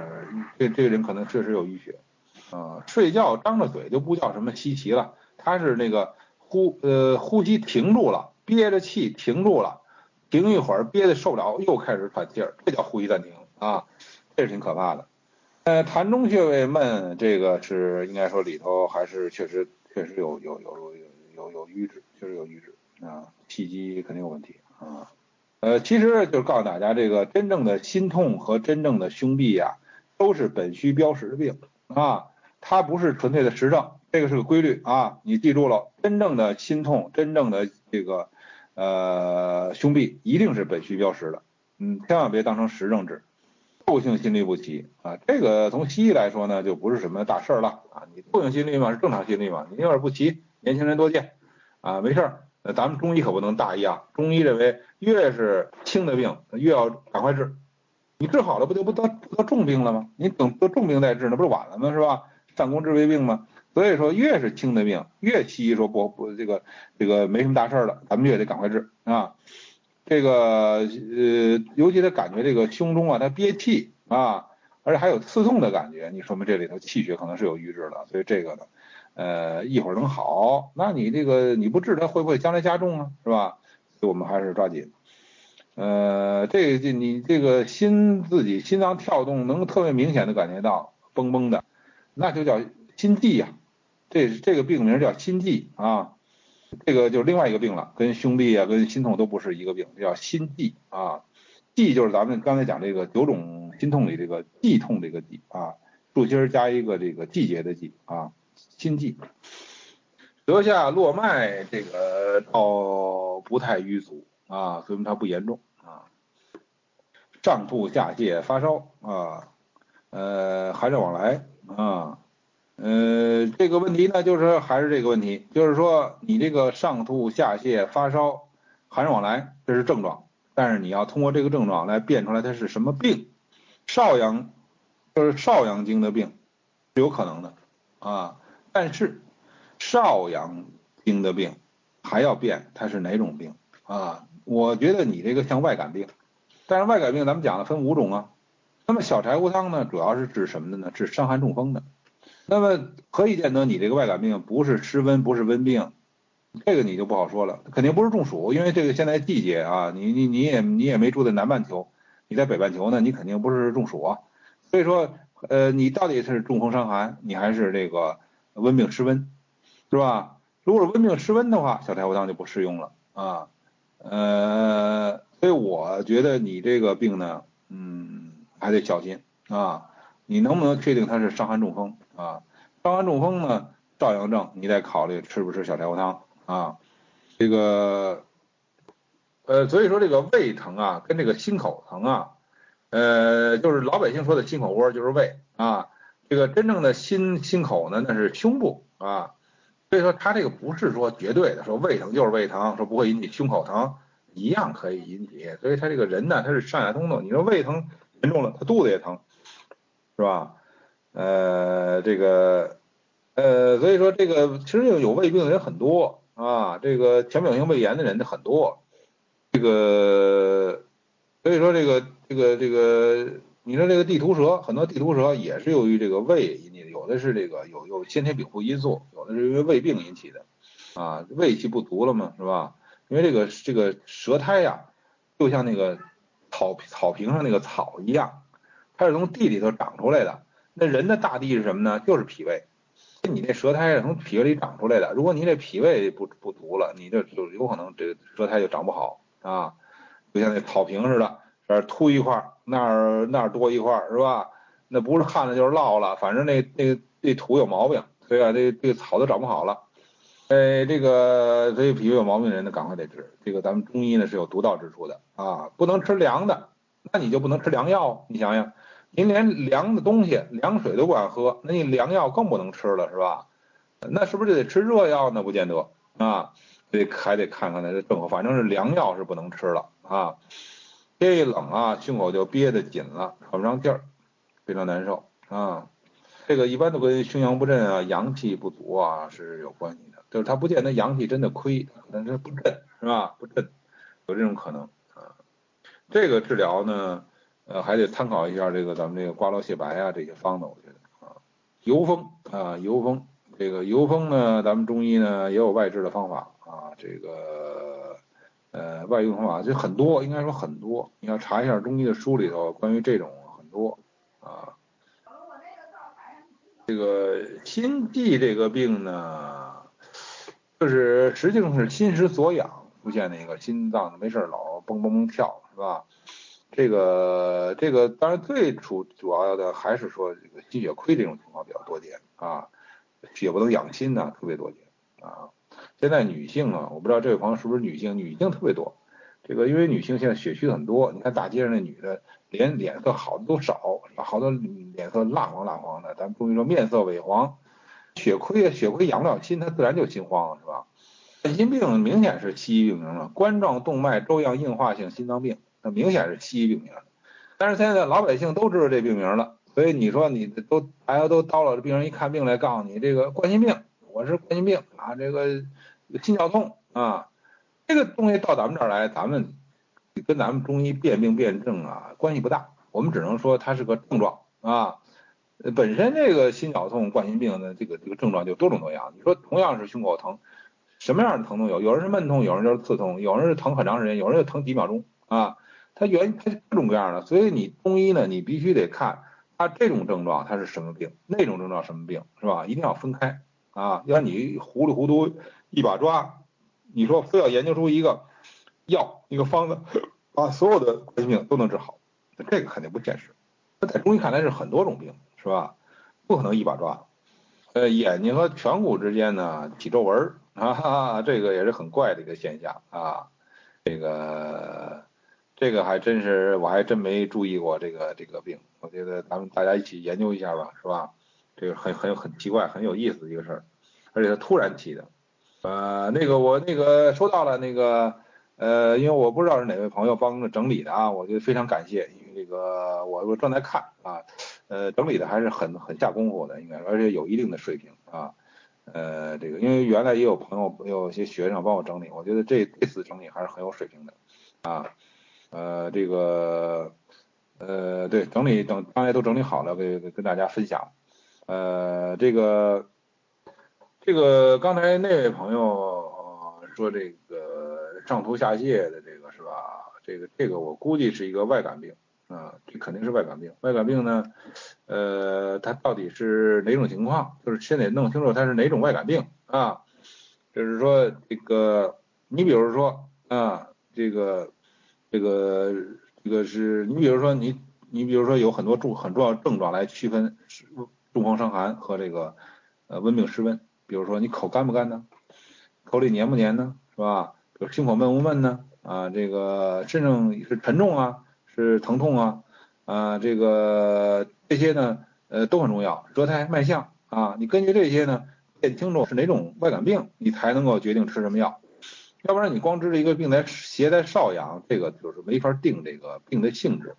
这这个人可能确实有淤血啊。睡觉张着嘴就不叫什么稀奇了，他是那个呼呃呼吸停住了，憋着气停住了，停一会儿憋的受不了，又开始喘气儿，这叫呼吸暂停啊，这是挺可怕的。呃，痰中穴位闷，这个是应该说里头还是确实确实有有有有有有瘀滞，确实有瘀滞。啊，气机肯定有问题啊。呃，其实就是告诉大家，这个真正的心痛和真正的胸痹呀，都是本虚标实的病啊，它不是纯粹的实症，这个是个规律啊，你记住了，真正的心痛，真正的这个呃胸痹，一定是本虚标实的，嗯，千万别当成实症治。窦性心律不齐啊，这个从西医来说呢，就不是什么大事儿了啊，你窦性心律嘛是正常心律嘛，你有点不齐，年轻人多见啊，没事儿。那咱们中医可不能大意啊！中医认为，越是轻的病，越要赶快治，你治好了不就不得不得重病了吗？你等得重病再治，那不是晚了吗？是吧？上工治未病嘛。所以说越是轻的病，越西医说不不这个这个没什么大事了，咱们越得赶快治啊。这个呃，尤其他感觉这个胸中啊，他憋气啊，而且还有刺痛的感觉，你说明这里头气血可能是有瘀滞的。所以这个呢，呃，一会儿能好，那你这个你不治它会不会将来加重啊？是吧？所以我们还是抓紧。呃，这个你这个心自己心脏跳动能特别明显的感觉到嘣嘣的，那就叫心悸呀。这这个病名叫心悸啊，这个就是另外一个病了，跟胸痹啊、跟心痛都不是一个病，叫心悸啊。悸就是咱们刚才讲这个九种心痛里这个悸痛这个悸啊，竖心加一个这个季节的季啊，心悸。舌下络脉这个倒不太瘀阻。啊，说明它不严重啊。上吐下泻发烧啊，呃，寒热往来啊，呃，这个问题呢，就是还是这个问题，就是说你这个上吐下泻发烧寒热往来，这是症状，但是你要通过这个症状来辨出来它是什么病。少阳就是少阳经的病是有可能的啊，但是少阳经的病还要变它是哪种病啊。我觉得你这个像外感病，但是外感病咱们讲了分五种啊。那么小柴胡汤呢，主要是治什么的呢？治伤寒中风的。那么可以见得你这个外感病不是湿温，不是温病，这个你就不好说了，肯定不是中暑，因为这个现在季节啊，你你你也你也没住在南半球，你在北半球呢，你肯定不是中暑啊。所以说，呃，你到底是中风伤寒，你还是这个温病湿温，是吧？如果是温病湿温的话，小柴胡汤就不适用了啊。呃，所以我觉得你这个病呢，嗯，还得小心啊。你能不能确定它是伤寒中风啊？伤寒中风呢，照阳症，你得考虑吃不吃小柴胡汤啊。这个，呃，所以说这个胃疼啊，跟这个心口疼啊，呃，就是老百姓说的心口窝就是胃啊。这个真正的心心口呢，那是胸部啊。所以说，它这个不是说绝对的，说胃疼就是胃疼，说不会引起胸口疼，一样可以引起。所以他这个人呢，他是上下通透。你说胃疼严重了，他肚子也疼，是吧？呃，这个，呃，所以说这个其实有胃病的人很多啊，这个浅表性胃炎的人很多，这个，所以说这个这个这个。你说这个地图蛇，很多地图蛇也是由于这个胃引起的，有的是这个有有先天禀赋因素，有的是因为胃病引起的，啊，胃气不足了嘛，是吧？因为这个这个舌苔呀，就像那个草草坪上那个草一样，它是从地里头长出来的。那人的大地是什么呢？就是脾胃。你这舌苔是从脾胃里长出来的，如果你这脾胃不不足了，你这就有可能这个舌苔就长不好啊，就像那草坪似的。这儿凸一块，那儿那儿多一块儿，是吧？那不是旱了就是涝了，反正那那那土有毛病，所以啊，这这个草都长不好了。哎，这个所以脾胃有毛病的人呢，赶快得治。这个咱们中医呢是有独到之处的啊，不能吃凉的，那你就不能吃凉药。你想想，您连凉的东西、凉水都不敢喝，那你凉药更不能吃了，是吧？那是不是就得吃热药呢？不见得啊，得还得看看它的症候，反正是凉药是不能吃了啊。天一冷啊，胸口就憋得紧了，喘不上气儿，非常难受啊。这个一般都跟胸阳不振啊、阳气不足啊是有关系的，就是他不见得阳气真的亏，但是不振是吧？不振，有这种可能啊。这个治疗呢，呃，还得参考一下这个咱们这个瓜蒌泻白啊这些方子，我觉得啊。油风啊，油风，这个油风呢，咱们中医呢也有外治的方法啊，这个。呃，外用方法就很多，应该说很多。你要查一下中医的书里头，关于这种很多啊。这个心悸这个病呢，就是实际上是心失所养出现那个心脏没事老蹦蹦蹦跳，是吧？这个这个当然最主主要的还是说这个心血亏这种情况比较多见啊，血不能养心呐，特别多见啊。现在女性啊，我不知道这位朋友是不是女性，女性特别多。这个因为女性现在血虚很多，你看大街上那女的，连脸色好的都少，好多脸色蜡黄蜡黄的。咱们中医说面色萎黄，血亏啊，血亏养不了心，她自然就心慌了，是吧？冠心病明显是西医病名了，冠状动脉粥样硬化性心脏病，那明显是西医病名。但是现在老百姓都知道这病名了，所以你说你都大家都到了，病人一看病来告诉你这个冠心病，我是冠心病啊，这个心绞痛啊，这个东西到咱们这儿来，咱们跟咱们中医辨病辨证啊关系不大，我们只能说它是个症状啊。本身这个心绞痛、冠心病的这个这个症状就多种多样。你说同样是胸口疼，什么样的疼痛有，有人是闷痛，有人就是刺痛，有人是疼很长时间，有人就疼几秒钟啊。它原它各种各样的，所以你中医呢，你必须得看它这种症状它是什么病，那种症状什么病，是吧？一定要分开啊，要你糊里糊涂一把抓，你说非要研究出一个药一个方子，把所有的冠心病都能治好，那这个肯定不现实。那在中医看来是很多种病，是吧？不可能一把抓。呃，眼睛和颧骨之间呢起皱纹啊，这个也是很怪的一个现象啊，这个。这个还真是，我还真没注意过这个这个病。我觉得咱们大家一起研究一下吧，是吧？这个很很很奇怪，很有意思的一个事儿，而且它突然起的。呃，那个我那个收到了那个，呃，因为我不知道是哪位朋友帮着整理的啊，我觉得非常感谢，因为这个我我正在看啊，呃，整理的还是很很下功夫的，应该而且有一定的水平啊。呃，这个因为原来也有朋友有些学生帮我整理，我觉得这这次整理还是很有水平的啊。呃，这个，呃，对，整理等刚才都整理好了，给跟大家分享。呃，这个，这个刚才那位朋友说这个上吐下泻的这个是吧？这个这个我估计是一个外感病啊，这肯定是外感病。外感病呢，呃，它到底是哪种情况？就是先得弄清楚它是哪种外感病啊。就是说这个，你比如说啊，这个。这个这个是你比如说你你比如说有很多重很重要症状来区分中风伤寒和这个呃温病湿温，比如说你口干不干呢？口里黏不黏呢？是吧？比如心口闷不闷呢？啊，这个身上是沉重啊，是疼痛啊，啊，这个这些呢呃都很重要，舌苔脉象啊，你根据这些呢辨清楚是哪种外感病，你才能够决定吃什么药。要不然你光知道一个病在邪在少阳，这个就是没法定这个病的性质。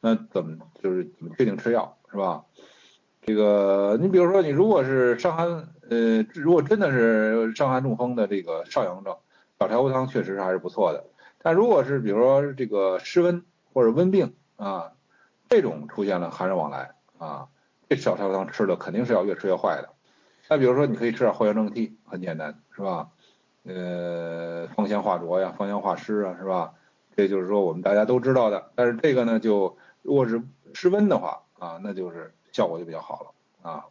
那怎么就是怎么确定吃药是吧？这个你比如说你如果是伤寒，呃，如果真的是伤寒中风的这个少阳症，小柴胡汤确实还是不错的。但如果是比如说这个湿温或者温病啊，这种出现了寒热往来啊，这小柴胡汤吃了肯定是要越吃越坏的。那比如说你可以吃点藿香正气，很简单是吧？呃，芳香化浊呀，芳香化湿啊，是吧？这就是说我们大家都知道的。但是这个呢，就如果是湿温的话啊，那就是效果就比较好了啊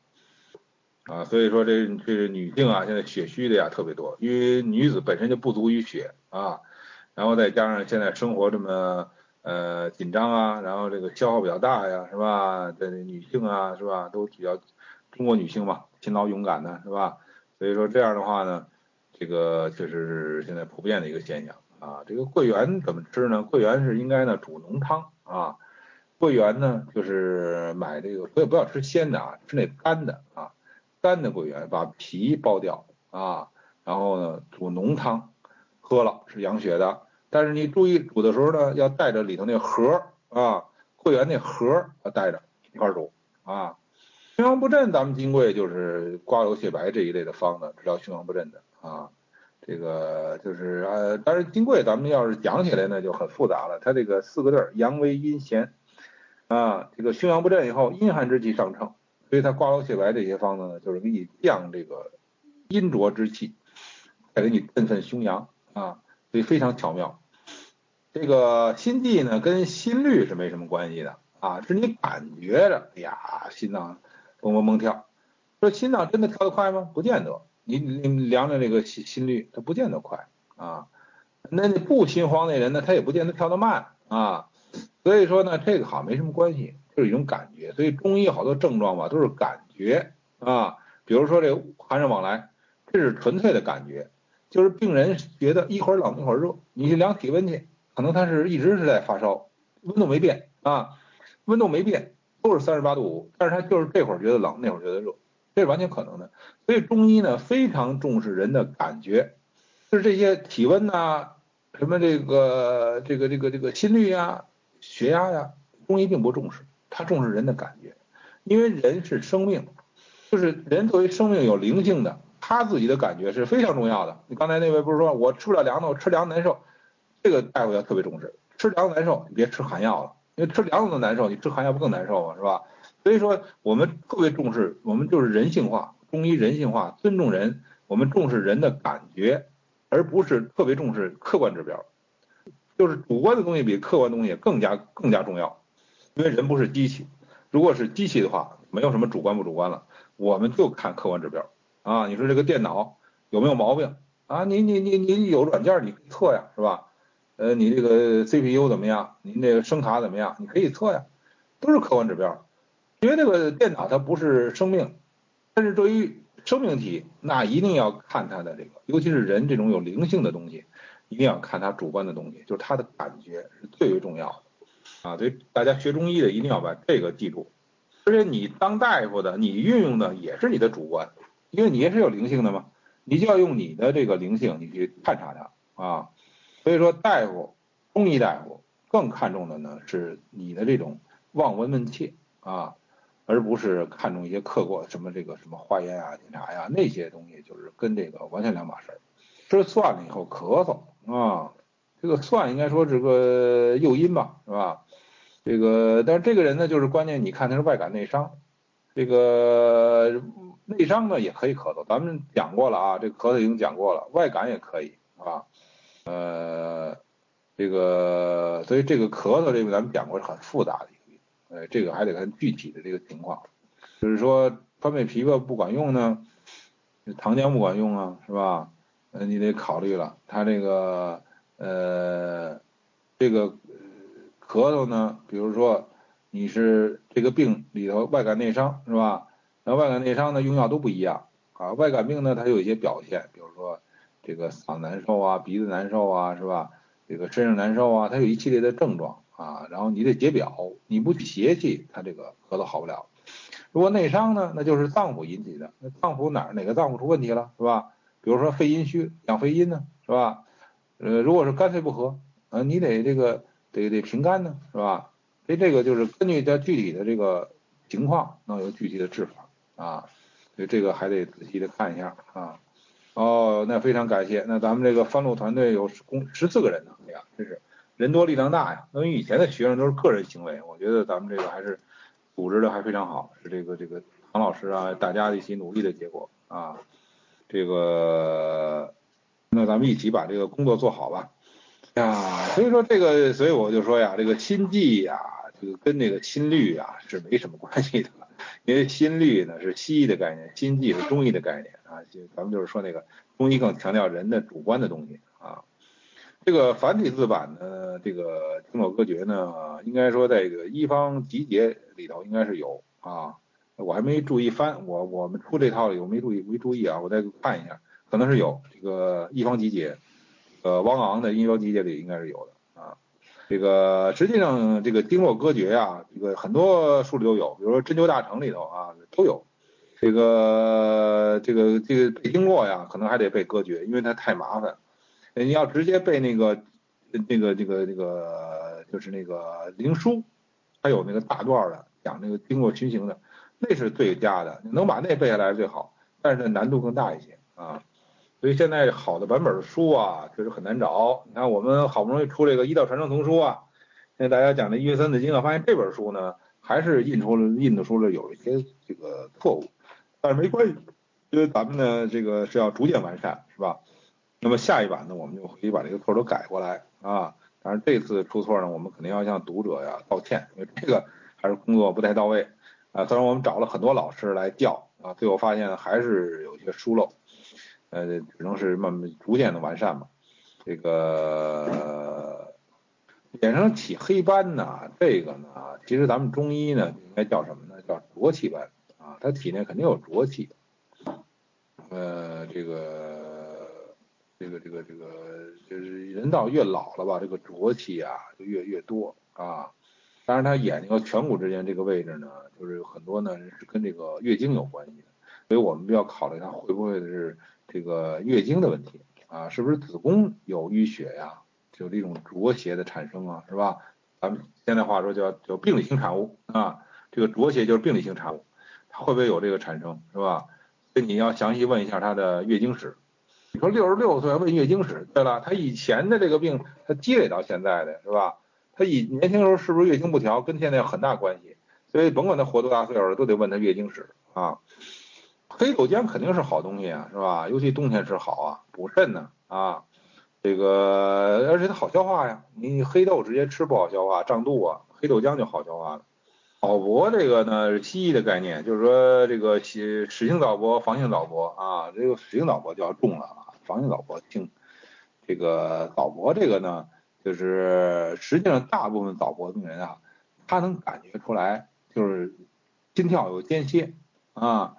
啊。所以说这这女性啊，现在血虚的呀特别多，因为女子本身就不足于血啊，然后再加上现在生活这么呃紧张啊，然后这个消耗比较大呀，是吧？这女性啊，是吧？都比较中国女性嘛，勤劳勇敢的是吧？所以说这样的话呢。这个确实是现在普遍的一个现象啊。这个桂圆怎么吃呢？桂圆是应该呢煮浓汤啊。桂圆呢就是买这个，不要不要吃鲜的啊，吃那干的啊。干的桂圆把皮剥掉啊，然后呢煮浓汤喝了是养血的。但是你注意煮的时候呢，要带着里头那核啊，桂圆那核要带着一块煮啊。胸阳不振，咱们金匮就是瓜蒌泻白这一类的方子治疗胸阳不振的。啊，这个就是呃，但是金匮咱们要是讲起来呢就很复杂了。它这个四个字儿阳为阴咸啊，这个胸阳不振以后，阴寒之气上乘，所以它瓜蒌泻白这些方子呢，就是给你降这个阴浊之气，再给你振奋胸阳啊，所以非常巧妙。这个心悸呢跟心率是没什么关系的啊，是你感觉着，哎呀，心脏蹦蹦蹦跳，说心脏真的跳得快吗？不见得。你你量量这个心心率，它不见得快啊。那你不心慌的人呢，他也不见得跳得慢啊。所以说呢，这个好像没什么关系，就是一种感觉。所以中医好多症状吧，都是感觉啊。比如说这寒热往来，这是纯粹的感觉，就是病人觉得一会儿冷一会儿热。你去量体温去，可能他是一直是在发烧，温度没变啊，温度没变，都是三十八度五，但是他就是这会儿觉得冷，那会儿觉得热。这是完全可能的，所以中医呢非常重视人的感觉，就是这些体温呐，什么这个这个这个这个心率呀、血压呀，中医并不重视，他重视人的感觉，因为人是生命，就是人作为生命有灵性的，他自己的感觉是非常重要的。你刚才那位不是说我吃不了凉的，我吃凉难受，这个大夫要特别重视，吃凉难受，你别吃寒药了，因为吃凉的都难受，你吃寒药不更难受吗？是吧？所以说我们特别重视，我们就是人性化，中医人性化，尊重人，我们重视人的感觉，而不是特别重视客观指标。就是主观的东西比客观东西更加更加重要，因为人不是机器，如果是机器的话，没有什么主观不主观了，我们就看客观指标啊。你说这个电脑有没有毛病啊？你你你你有软件你测呀，是吧？呃，你这个 CPU 怎么样？你那个声卡怎么样？你可以测呀，都是客观指标。因为这个电脑它不是生命，但是对于生命体，那一定要看它的这个，尤其是人这种有灵性的东西。一定要看他主观的东西，就是他的感觉是最为重要的啊！所以大家学中医的一定要把这个记住。而且你当大夫的，你运用的也是你的主观，因为你也是有灵性的嘛，你就要用你的这个灵性，你去探查它啊。所以说，大夫，中医大夫更看重的呢是你的这种望闻问切啊，而不是看重一些客观什么这个什么化验啊、检查呀那些东西，就是跟这个完全两码事儿。吃蒜了以后咳嗽。啊，这个算应该说是个诱因吧，是吧？这个，但是这个人呢，就是关键，你看他是外感内伤，这个内伤呢也可以咳嗽，咱们讲过了啊，这个咳嗽已经讲过了，外感也可以，是吧？呃，这个，所以这个咳嗽这个咱们讲过是很复杂的一个病，呃，这个还得看具体的这个情况，就是说川贝枇杷不管用呢，糖浆不管用啊，是吧？呃，你得考虑了，他这个呃，这个咳嗽呢，比如说你是这个病里头外感内伤是吧？那外感内伤呢，用药都不一样啊。外感病呢，它有一些表现，比如说这个嗓难受啊，鼻子难受啊，是吧？这个身上难受啊，它有一系列的症状啊。然后你得解表，你不去邪气，它这个咳嗽好不了。如果内伤呢，那就是脏腑引起的，那脏腑哪哪个脏腑出问题了，是吧？比如说肺阴虚养肺阴呢，是吧？呃，如果是肝肺不和，呃，你得这个得得平肝呢，是吧？所以这个就是根据它具体的这个情况，能有具体的治法啊。所以这个还得仔细的看一下啊。哦，那非常感谢。那咱们这个番路团队有共十四个人呢，哎呀，真是人多力量大呀。因为以前的学生都是个人行为，我觉得咱们这个还是组织的还非常好，是这个这个唐老师啊，大家一起努力的结果啊。这个，那咱们一起把这个工作做好吧。呀，所以说这个，所以我就说呀，这个心悸呀，这个跟那个心率啊是没什么关系的，因为心率呢是西医的概念，心悸是中医的概念啊。就咱们就是说那个中医更强调人的主观的东西啊。这个繁体字版的这个《经络歌诀》呢，应该说在这个医方集结里头应该是有啊。我还没注意翻，我我们出这套里我没注意没注意啊，我再看一下，可能是有这个一方集结，呃，汪昂的医方集结里应该是有的啊。这个实际上这个经络歌诀呀，这个很多书里都有，比如说针灸大成里头啊都有。这个这个这个背经络呀，可能还得背歌诀，因为它太麻烦。你要直接背那个那个这个这个就是那个灵书，还有那个大段的讲那个经络循行的。那是最佳的，能把那背下来最好，但是难度更大一些啊。所以现在好的版本的书啊，确实很难找。你看我们好不容易出这个医道传承丛书啊，现在大家讲的《医学三字经》啊，发现这本书呢，还是印出了印的书了有一些这个错误，但是没关系，因为咱们呢这个是要逐渐完善，是吧？那么下一版呢，我们就可以把这个错都改过来啊。但是这次出错呢，我们肯定要向读者呀道歉，因为这个还是工作不太到位。啊，虽然我们找了很多老师来教啊，最后发现还是有些疏漏，呃，只能是慢慢逐渐的完善嘛。这个脸上起黑斑呢，这个呢，其实咱们中医呢应该叫什么呢？叫浊气斑啊，他体内肯定有浊气。呃，这个这个这个这个就是人到越老了吧，这个浊气啊就越越多啊。当然，他眼睛和颧骨之间这个位置呢，就是有很多呢是跟这个月经有关系的，所以我们就要考虑他会不会是这个月经的问题啊，是不是子宫有淤血呀，有这种浊邪的产生啊，是吧？咱们现在话说叫叫病理性产物啊，这个浊邪就是病理性产物，它会不会有这个产生是吧？所以你要详细问一下他的月经史。你说六十六岁问月经史，对了，他以前的这个病，他积累到现在的是吧？他以年轻时候是不是月经不调，跟现在有很大关系。所以甭管他活多大岁数，都得问他月经史啊。黑豆浆肯定是好东西啊，是吧？尤其冬天吃好啊，补肾呢啊。这个而且它好消化呀，你黑豆直接吃不好消化，胀肚啊。黑豆浆就好消化了。早搏这个呢是西医的概念，就是说这个使使性早搏、防性早搏啊，这个使性早搏就要重了啊，防性早搏轻。这个早搏这个呢，就是实际上大部分早搏病人啊，他能感觉出来。就是心跳有间歇啊，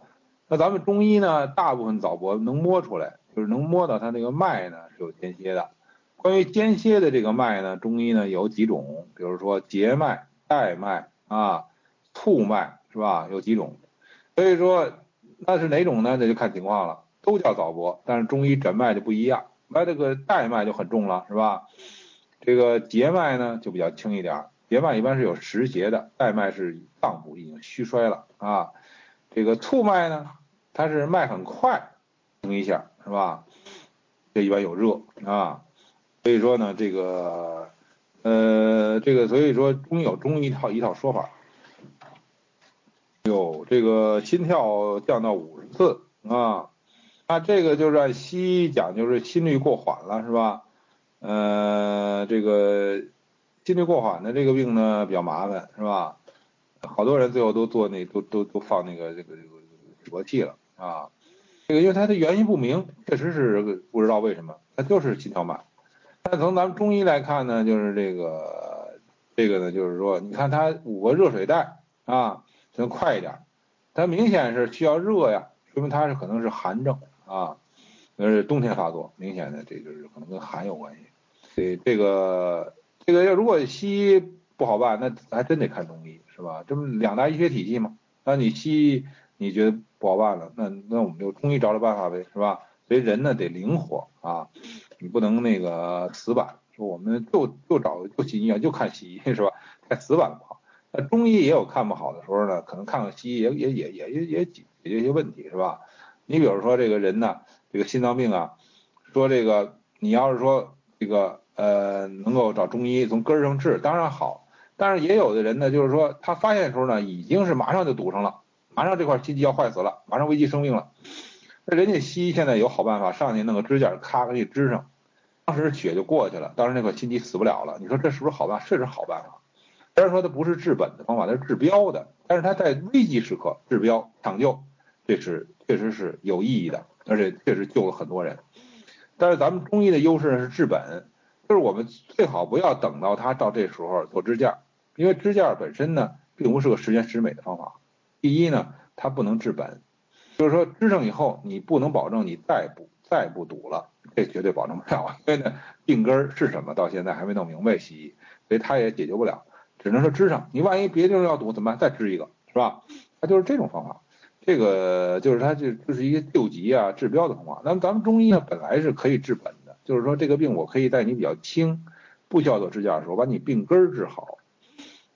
那咱们中医呢，大部分早搏能摸出来，就是能摸到他那个脉呢是有间歇的。关于间歇的这个脉呢，中医呢有几种，比如说结脉、带脉啊、促脉是吧？有几种，所以说那是哪种呢？那就看情况了，都叫早搏，但是中医诊脉就不一样，那这个带脉就很重了是吧？这个节脉呢就比较轻一点。节脉一般是有实节的，带脉是脏腑已经虚衰了啊。这个促脉呢，它是脉很快，停一下是吧？这一般有热啊。所以说呢，这个呃，这个所以说中医有中医一套一套说法。有这个心跳降到五十次啊，那这个就是按西医讲就是心率过缓了是吧？呃，这个。心率过缓的这个病呢比较麻烦，是吧？好多人最后都做那都都都放那个这个这个止搏器了啊。这个因为它的原因不明，确实是不知道为什么，它就是心跳慢。但从咱们中医来看呢，就是这个这个呢，就是说，你看它五个热水袋啊，能快一点，它明显是需要热呀，说明它是可能是寒症啊，那是冬天发作，明显的这就是可能跟寒有关系。所以这个。这个要如果西医不好办，那还真得看中医，是吧？这不两大医学体系嘛？那你西医你觉得不好办了，那那我们就中医找找办法呗，是吧？所以人呢得灵活啊，你不能那个死板，说我们就就找就西医就看西医，是吧？太死板不好。那中医也有看不好的时候呢，可能看看西医也也也也也也解决一些问题，是吧？你比如说这个人呢，这个心脏病啊，说这个你要是说这个。呃，能够找中医从根儿上治，当然好。但是也有的人呢，就是说他发现的时候呢，已经是马上就堵上了，马上这块心肌要坏死了，马上危及生命了。那人家西医现在有好办法，上去弄个支架，咔给你支上，当时血就过去了，当时那块心肌死不了了。你说这是不是好办？这是好办法。虽然说它不是治本的方法，它是治标的，但是它在危急时刻治标抢救，这是确实是有意义的，而且确实救了很多人。但是咱们中医的优势呢是治本。就是我们最好不要等到他到这时候做支架，因为支架本身呢，并不是个十全十美的方法。第一呢，它不能治本，就是说支上以后，你不能保证你再不再不堵了，这绝对保证不了。因为呢，病根是什么，到现在还没弄明白西医，所以他也解决不了，只能说支上。你万一别地方要堵怎么办？再支一个，是吧？他就是这种方法，这个就是他这这是一个救急啊治标的方法。那咱们中医呢，本来是可以治本。就是说这个病我可以在你比较轻，不需要做支架的时候把你病根治好，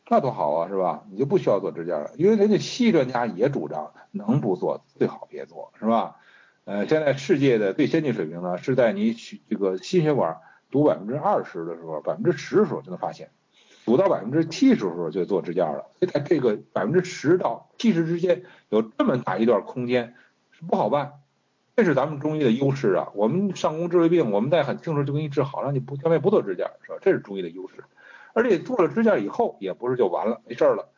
那多好啊，是吧？你就不需要做支架了，因为人家西医专家也主张能不做最好别做，是吧？呃，现在世界的最先进水平呢是在你取这个心血管堵百分之二十的时候，百分之十的时候就能发现，堵到百分之七十的时候就做支架了。所以在这个百分之十到七十之间有这么大一段空间是不好办。这是咱们中医的优势啊！我们上工治胃病，我们在很清楚就给你治好，让你不将来不做支架，是吧？这是中医的优势。而且做了支架以后，也不是就完了，没事了。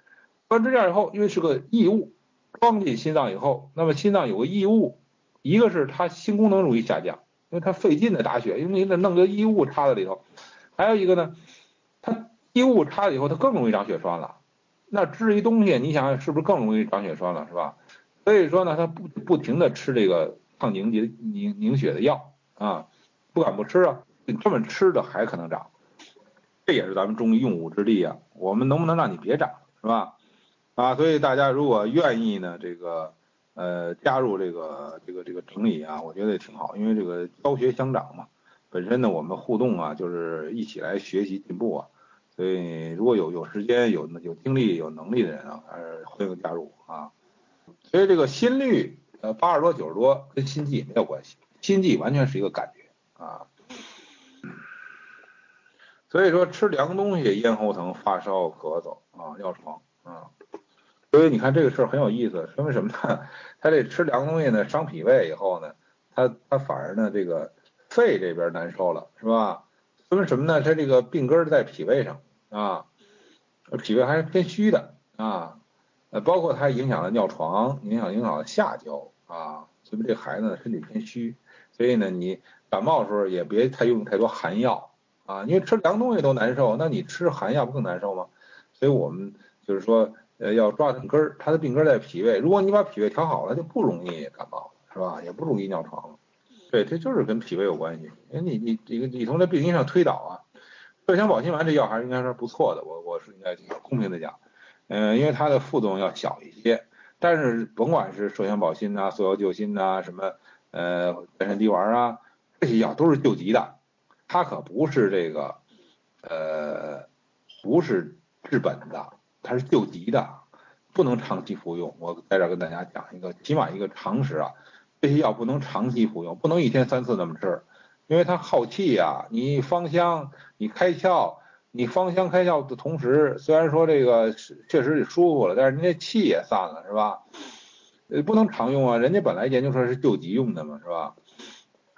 做完支架以后，因为是个异物装进心脏以后，那么心脏有个异物，一个是它心功能容易下降，因为它费劲的打血，因为你得弄个异物插在里头。还有一个呢，它异物插了以后，它更容易长血栓了。那治一东西，你想是不是更容易长血栓了，是吧？所以说呢，它不不停的吃这个。抗凝结凝凝血的药啊，不敢不吃啊，你这么吃的还可能长，这也是咱们中医用武之地啊。我们能不能让你别长，是吧？啊，所以大家如果愿意呢，这个呃加入这个这个这个整理啊，我觉得也挺好，因为这个教学相长嘛，本身呢我们互动啊，就是一起来学习进步啊，所以如果有有时间、有有精力、有能力的人啊，还是欢迎加入啊。所以这个心率呃八十多、九十多跟心悸没有关系，心悸完全是一个感觉啊。所以说吃凉东西咽喉疼、发烧、咳嗽啊、尿床啊。所以你看这个事儿很有意思，说明什么呢？他这吃凉东西呢，伤脾胃以后呢，他他反而呢这个肺这边难受了，是吧？说明什么呢？他这个病根在脾胃上啊，脾胃还是偏虚的啊，呃，包括它影响了尿床，影响影响了下焦啊，说明这孩子身体偏虚，所以呢你感冒的时候也别太用太多寒药啊，因为吃凉东西都难受，那你吃寒药不更难受吗？所以我们就是说，呃，要抓病根儿，他的病根在脾胃，如果你把脾胃调好了，就不容易感冒了，是吧？也不容易尿床了。对，这就是跟脾胃有关系。哎，你你这个你从这病因上推导啊，麝香保心丸这药还是应该说不错的，我我是应该公平的讲，嗯，因为它的副作用要小一些，但是甭管是麝香保心呐、速效救心呐、什么呃丹参滴丸啊，这些药都是救急的，它可不是这个呃不是治本的，它是救急的，不能长期服用。我在这儿跟大家讲一个，起码一个常识啊。这些药不能长期服用，不能一天三次那么吃，因为它耗气呀。你芳香，你开窍，你芳香开窍的同时，虽然说这个确实舒服了，但是人家气也散了，是吧？呃，不能常用啊，人家本来研究出来是救急用的嘛，是吧？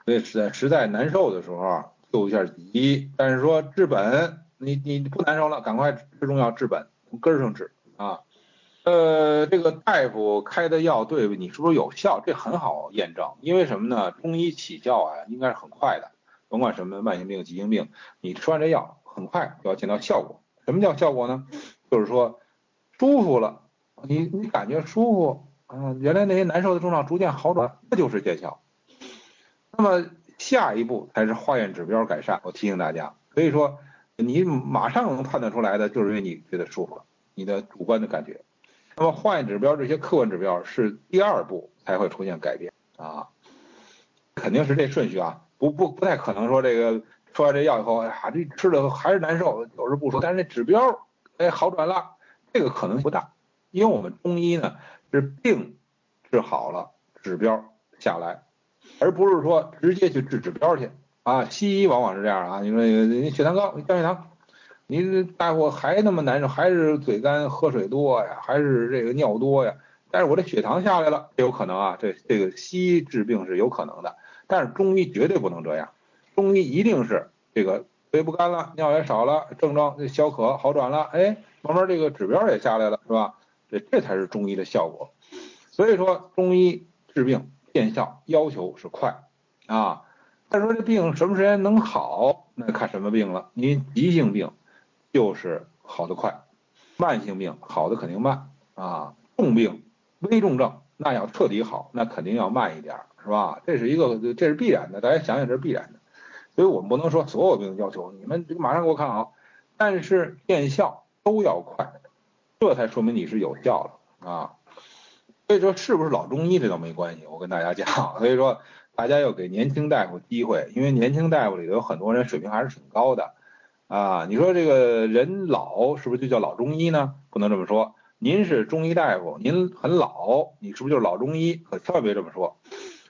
所以实在实在难受的时候救一下急，但是说治本，你你不难受了，赶快吃中药治本，从根上治啊。呃，这个大夫开的药对你是不是有效？这很好验证，因为什么呢？中医起效啊，应该是很快的，甭管什么慢性病、急性病，你吃完这药很快就要见到效果。什么叫效果呢？就是说舒服了，你你感觉舒服啊，原来那些难受的症状逐渐好转，这就是见效。那么下一步才是化验指标改善。我提醒大家，所以说你马上能判断出来的，就是因为你觉得舒服了，你的主观的感觉。那么化验指标这些客观指标是第二步才会出现改变啊，肯定是这顺序啊，不不不太可能说这个吃完这药以后，哎呀这吃的还是难受，有时不舒服，但是那指标哎好转了，这个可能不大，因为我们中医呢是病治好了，指标下来，而不是说直接去治指标去啊，西医往往是这样啊，你说你血糖高，降血糖。你大夫还那么难受，还是嘴干、喝水多呀，还是这个尿多呀？但是我这血糖下来了，有可能啊，这这个西医治病是有可能的，但是中医绝对不能这样，中医一定是这个嘴不干了，尿也少了，症状小可好转了，哎，慢慢这个指标也下来了，是吧？这这才是中医的效果。所以说中医治病见效要求是快啊，再说这病什么时间能好，那看什么病了，您急性病。就是好的快，慢性病好的肯定慢啊，重病、危重症那要彻底好，那肯定要慢一点，是吧？这是一个，这是必然的，大家想想这是必然的，所以我们不能说所有病要求你们马上给我看好，但是见效都要快，这才说明你是有效了啊。所以说是不是老中医这倒没关系，我跟大家讲，所以说大家要给年轻大夫机会，因为年轻大夫里头有很多人水平还是挺高的。啊，你说这个人老是不是就叫老中医呢？不能这么说。您是中医大夫，您很老，你是不是就是老中医？可千万别这么说，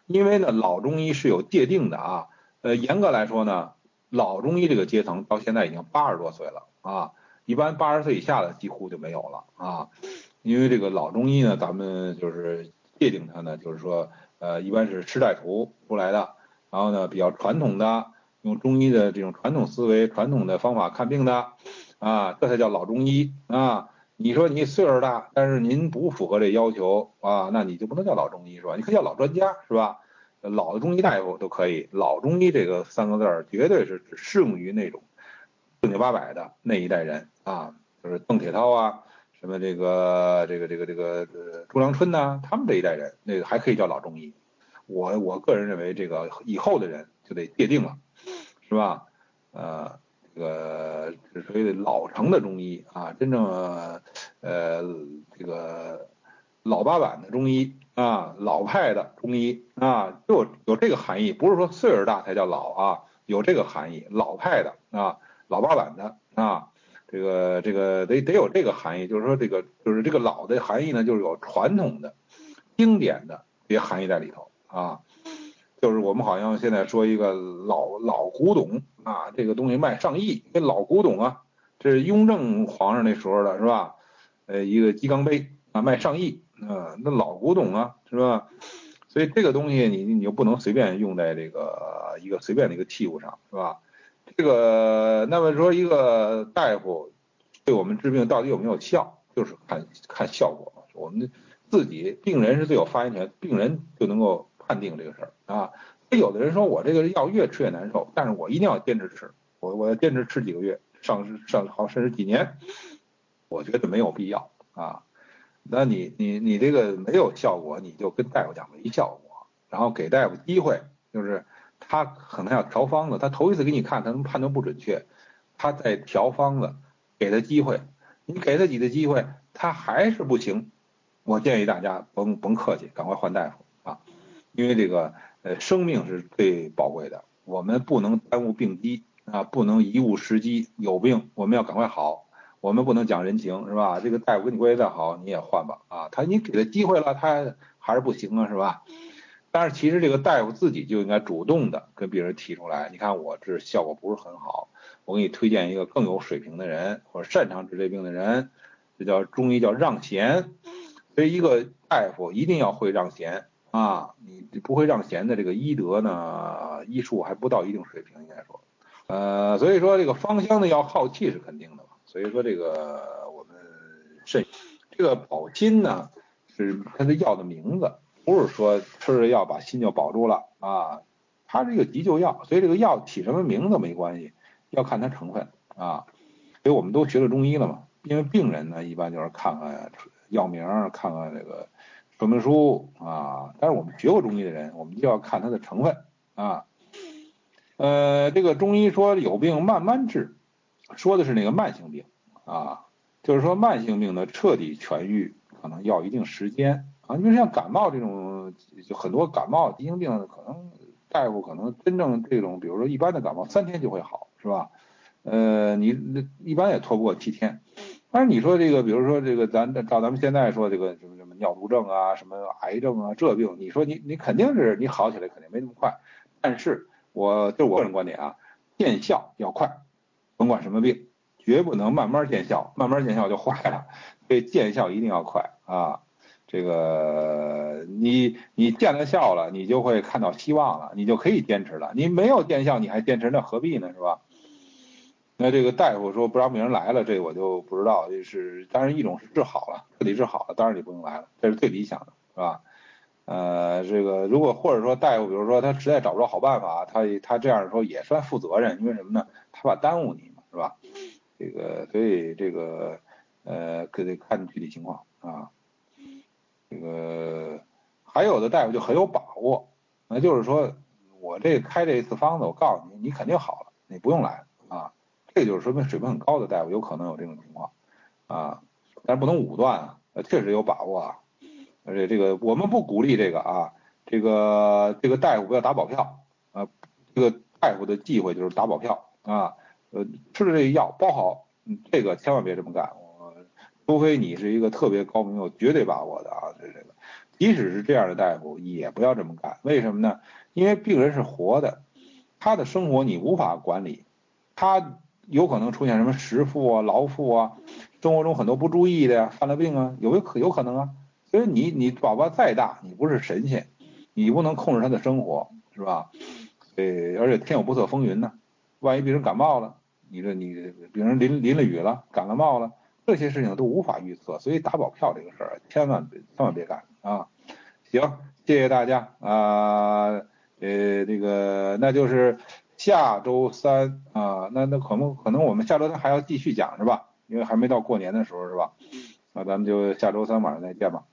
因为呢，老中医是有界定的啊。呃，严格来说呢，老中医这个阶层到现在已经八十多岁了啊，一般八十岁以下的几乎就没有了啊。因为这个老中医呢，咱们就是界定它呢，就是说，呃，一般是士大夫出来的，然后呢，比较传统的。用中医的这种传统思维、传统的方法看病的，啊，这才叫老中医啊！你说你岁数大，但是您不符合这要求啊，那你就不能叫老中医是吧？你可以叫老专家是吧？老的中医大夫都可以。老中医这个三个字儿，绝对是只适用于那种正经八百的那一代人啊，就是邓铁涛啊，什么这个这个这个这个朱良春呐，他们这一代人，那个还可以叫老中医。我我个人认为，这个以后的人就得界定了。是吧？呃，这个所谓的老成的中医啊，真正呃这个老八版的中医啊，老派的中医啊，就有这个含义，不是说岁数大才叫老啊，有这个含义，老派的啊，老八版的啊，这个这个得得有这个含义，就是说这个就是这个老的含义呢，就是有传统的、经典的这些含义在里头啊。就是我们好像现在说一个老老古董啊，这个东西卖上亿，那老古董啊，这是雍正皇上那时候的是吧？呃，一个鸡缸杯啊，卖上亿啊，那老古董啊，是吧？所以这个东西你你就不能随便用在这个一个随便的一个器物上，是吧？这个那么说一个大夫对我们治病到底有没有效，就是看看效果。我们自己病人是最有发言权，病人就能够。判定这个事儿啊，有的人说我这个药越吃越难受，但是我一定要坚持吃，我我要坚持吃几个月，上上好甚至几年，我觉得没有必要啊。那你你你这个没有效果，你就跟大夫讲没效果，然后给大夫机会，就是他可能要调方子，他头一次给你看，他能判断不准确，他在调方子，给他机会，你给他几次机会，他还是不行，我建议大家甭甭客气，赶快换大夫啊。因为这个呃生命是最宝贵的，我们不能耽误病机啊，不能贻误时机。有病我们要赶快好，我们不能讲人情是吧？这个大夫跟你关系再好，你也换吧啊。他你给他机会了，他还是不行啊是吧？但是其实这个大夫自己就应该主动的跟病人提出来，你看我这效果不是很好，我给你推荐一个更有水平的人或者擅长治这病的人，这叫中医叫让贤。所以一个大夫一定要会让贤。啊，你不会让贤的这个医德呢，医术还不到一定水平，应该说，呃，所以说这个芳香的药耗气是肯定的，所以说这个我们肾，这个保心呢是它的药的名字，不是说吃了药把心就保住了啊，它是一个急救药，所以这个药起什么名字没关系，要看它成分啊，所以我们都学了中医了嘛，因为病人呢一般就是看看药名，看看这个。说明书啊，但是我们学过中医的人，我们就要看它的成分啊。呃，这个中医说有病慢慢治，说的是那个慢性病啊，就是说慢性病的彻底痊愈可能要一定时间啊。你比如像感冒这种，就很多感冒急性病可能大夫可能真正这种，比如说一般的感冒三天就会好，是吧？呃，你一般也拖不过七天。但是你说这个，比如说这个，咱照咱们现在说这个什么什么尿毒症啊，什么癌症啊，这病，你说你你肯定是你好起来肯定没那么快。但是我就我个人观点啊，见效要快，甭管什么病，绝不能慢慢见效，慢慢见效就坏了。所以见效一定要快啊，这个你你见了效了，你就会看到希望了，你就可以坚持了。你没有见效，你还坚持，那何必呢，是吧？那这个大夫说不让病人来了，这我就不知道。就是当然一种是治好了，彻底治好了，当然你不用来了，这是最理想的，是吧？呃，这个如果或者说大夫，比如说他实在找不着好办法，他他这样说也算负责任，因为什么呢？他怕耽误你，是吧？这个所以这个呃可得看具体情况啊。这个还有的大夫就很有把握，那就是说我这开这一次方子，我告诉你，你肯定好了，你不用来啊。这就是说明水平很高的大夫有可能有这种情况啊，但是不能武断啊，确实有把握啊，而且这个我们不鼓励这个啊，这个这个大夫不要打保票啊，这个大夫的忌讳就是打保票啊，呃，吃了这个药包好，这个千万别这么干，除非你是一个特别高明有绝对把握的啊，这这个，即使是这样的大夫也不要这么干，为什么呢？因为病人是活的，他的生活你无法管理，他。有可能出现什么食腹啊、劳腹啊，生活中很多不注意的呀，犯了病啊，有有可有可能啊。所以你你宝宝再大，你不是神仙，你不能控制他的生活，是吧？对，而且天有不测风云呢，万一病人感冒了，你这你比如淋淋了雨了，感了冒了，这些事情都无法预测，所以打保票这个事儿千万别千万别干啊！行，谢谢大家啊，呃，这个那就是。下周三啊，那那可能可能我们下周三还要继续讲是吧？因为还没到过年的时候是吧？那咱们就下周三晚上再见吧。